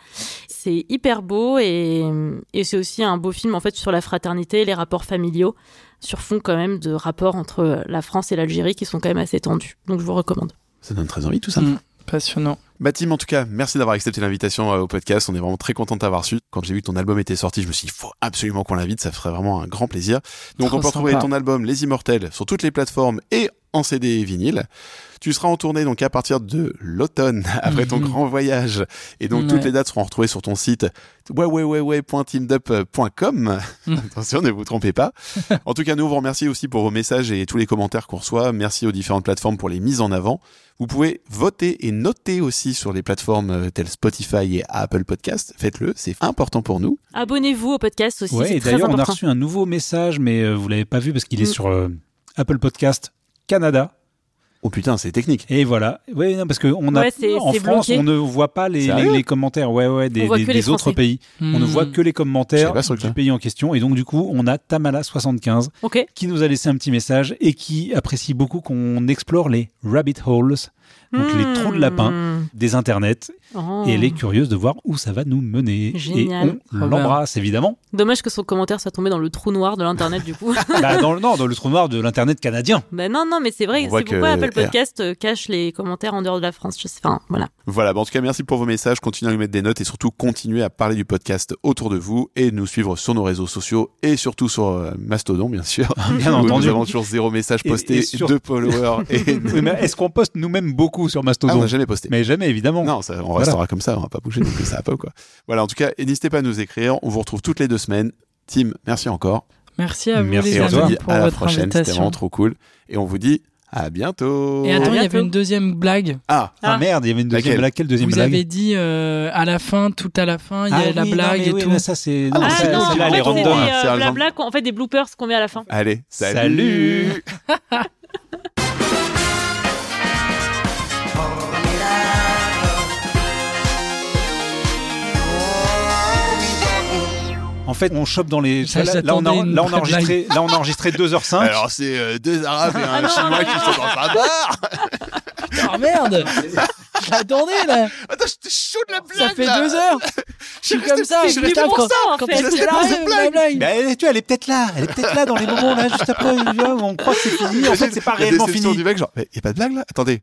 Speaker 1: C'est hyper beau et, et c'est aussi un beau film en fait sur la fraternité, les rapports familiaux, sur fond quand même de rapports entre euh, la France et l'Algérie qui sont quand même assez tendus. Donc je vous recommande.
Speaker 2: Ça donne très envie tout ça.
Speaker 4: Mm, passionnant.
Speaker 2: Bah Tim, en tout cas, merci d'avoir accepté l'invitation euh, au podcast. On est vraiment très content de t'avoir su. Quand j'ai vu que ton album était sorti, je me suis dit, il faut absolument qu'on l'invite. Ça ferait vraiment un grand plaisir. Donc,
Speaker 4: Trop
Speaker 2: on peut retrouver
Speaker 4: sympa.
Speaker 2: ton album Les Immortels sur toutes les plateformes et en CD et vinyle. Tu seras en tournée donc à partir de l'automne, *laughs* après ton
Speaker 4: Mhm.
Speaker 2: grand voyage. Et donc,
Speaker 4: Ouais.
Speaker 2: toutes les dates seront retrouvées sur ton site www.teamedup.com.
Speaker 4: Mhm. *laughs*
Speaker 2: Attention, ne vous trompez pas. *laughs* En tout cas, nous vous remercions aussi pour vos messages et tous les commentaires qu'on reçoit. Merci aux différentes plateformes pour les mises en avant. Vous pouvez voter et noter aussi sur les plateformes euh, telles Spotify et Apple Podcast. Faites-le, c'est important pour nous.
Speaker 1: Abonnez-vous au podcast aussi,
Speaker 3: Ouais, et d'ailleurs, on a reçu un nouveau message, mais euh, vous l'avez pas vu parce qu'il est
Speaker 1: Mm.
Speaker 3: sur euh, Apple Podcast Canada.
Speaker 2: Oh putain, c'est technique.
Speaker 3: Et voilà. Oui, parce que on a
Speaker 1: Ouais, c'est-
Speaker 3: en France,
Speaker 1: bloqué.
Speaker 3: on ne voit pas les, les,
Speaker 2: Sérieux
Speaker 3: les commentaires. Ouais, ouais, des, autres
Speaker 1: Français.
Speaker 3: pays. On ne
Speaker 4: Mm.
Speaker 3: voit que les commentaires du
Speaker 2: truc-là.
Speaker 3: pays en question. Et donc, du coup, on a Tamala75
Speaker 1: Ok.
Speaker 3: qui nous a laissé un petit message et qui apprécie beaucoup qu'on explore les rabbit holes. Donc les trous de lapin
Speaker 1: Hmm.
Speaker 3: des internets.
Speaker 1: Oh.
Speaker 3: Et elle est curieuse de voir où ça va nous mener.
Speaker 1: Génial.
Speaker 3: Et on l'embrasse évidemment.
Speaker 1: Dommage que son commentaire soit tombé dans le trou noir de l'internet du coup. *laughs*
Speaker 3: bah, dans le non, dans le trou noir de l'internet canadien.
Speaker 1: bah non non mais c'est vrai, c'est pourquoi
Speaker 2: que-
Speaker 1: Apple Podcast euh, cache les commentaires en dehors de la France. Je sais, enfin voilà.
Speaker 2: Voilà, bon, en tout cas, merci pour vos messages. Continuez à nous mettre des notes et surtout continuez à parler du podcast autour de vous et nous suivre sur nos réseaux sociaux et surtout sur euh, Mastodon, bien sûr. *laughs*
Speaker 3: Bien entendu.
Speaker 2: Nous avons toujours zéro message
Speaker 3: Et-
Speaker 2: posté,
Speaker 3: et sur-
Speaker 2: deux followers et. *laughs*
Speaker 3: Est-ce qu'on poste nous-mêmes beaucoup sur
Speaker 2: Ah,
Speaker 3: Mastodon
Speaker 2: on n'a jamais posté.
Speaker 3: Mais jamais évidemment.
Speaker 2: Non, ça, on
Speaker 3: Voilà.
Speaker 2: restera comme ça, on va pas bouger, donc ça va pas ou quoi. Voilà, en tout cas, n'hésitez pas à nous écrire. On vous retrouve toutes les deux semaines. Tim, merci encore.
Speaker 4: Merci à vous
Speaker 3: Merci
Speaker 4: les
Speaker 2: on dit
Speaker 4: amis pour
Speaker 2: à la
Speaker 4: votre
Speaker 2: prochaine. C'était vraiment trop cool. Et on vous dit à bientôt.
Speaker 4: Et attends, il y avait une deuxième blague.
Speaker 2: Ah,
Speaker 3: Ah, merde, il y avait une deuxième
Speaker 2: Laquelle
Speaker 3: blague. Quelle deuxième
Speaker 4: Vous
Speaker 3: blague
Speaker 4: avez dit euh, à la fin, tout à la fin, il y
Speaker 3: Ah
Speaker 4: a la
Speaker 3: oui, non,
Speaker 4: blague
Speaker 3: mais
Speaker 4: et
Speaker 3: oui,
Speaker 4: tout.
Speaker 3: mais ça c'est
Speaker 2: Ah,
Speaker 3: non,
Speaker 2: non,
Speaker 3: ça,
Speaker 2: c'est-
Speaker 1: non, en
Speaker 2: là, les
Speaker 1: c'est
Speaker 2: random, hein,
Speaker 1: euh, blabla en fait des bloopers qu'on met à la fin.
Speaker 2: allez, salut.
Speaker 3: Salut. *laughs* En fait, on chope dans les.
Speaker 4: Ça,
Speaker 3: là, là, on a, là, on enregistré, là, on a enregistré 2h05.
Speaker 2: Alors, c'est euh, deux Arabes et un
Speaker 1: Ah
Speaker 2: Chinois
Speaker 1: non,
Speaker 2: qui
Speaker 1: non.
Speaker 2: sont dans un bar.
Speaker 4: Ah merde Je l'attendais là
Speaker 2: Attends, j'étais chaud de la blague.
Speaker 4: Ça fait
Speaker 2: là.
Speaker 4: deux heures *laughs* Je suis comme ça,
Speaker 1: je
Speaker 4: putain,
Speaker 1: pour
Speaker 4: quand,
Speaker 1: ça, en
Speaker 4: quand
Speaker 1: fait.
Speaker 2: cette
Speaker 4: la blague
Speaker 3: Mais elle, tu vois, elle est peut-être là. Elle est peut-être là dans les moments là, juste après. vois, On croit que c'est fini. En fait, c'est pas réellement fini.
Speaker 2: du mec, genre, mais y a pas de blague là? Attendez.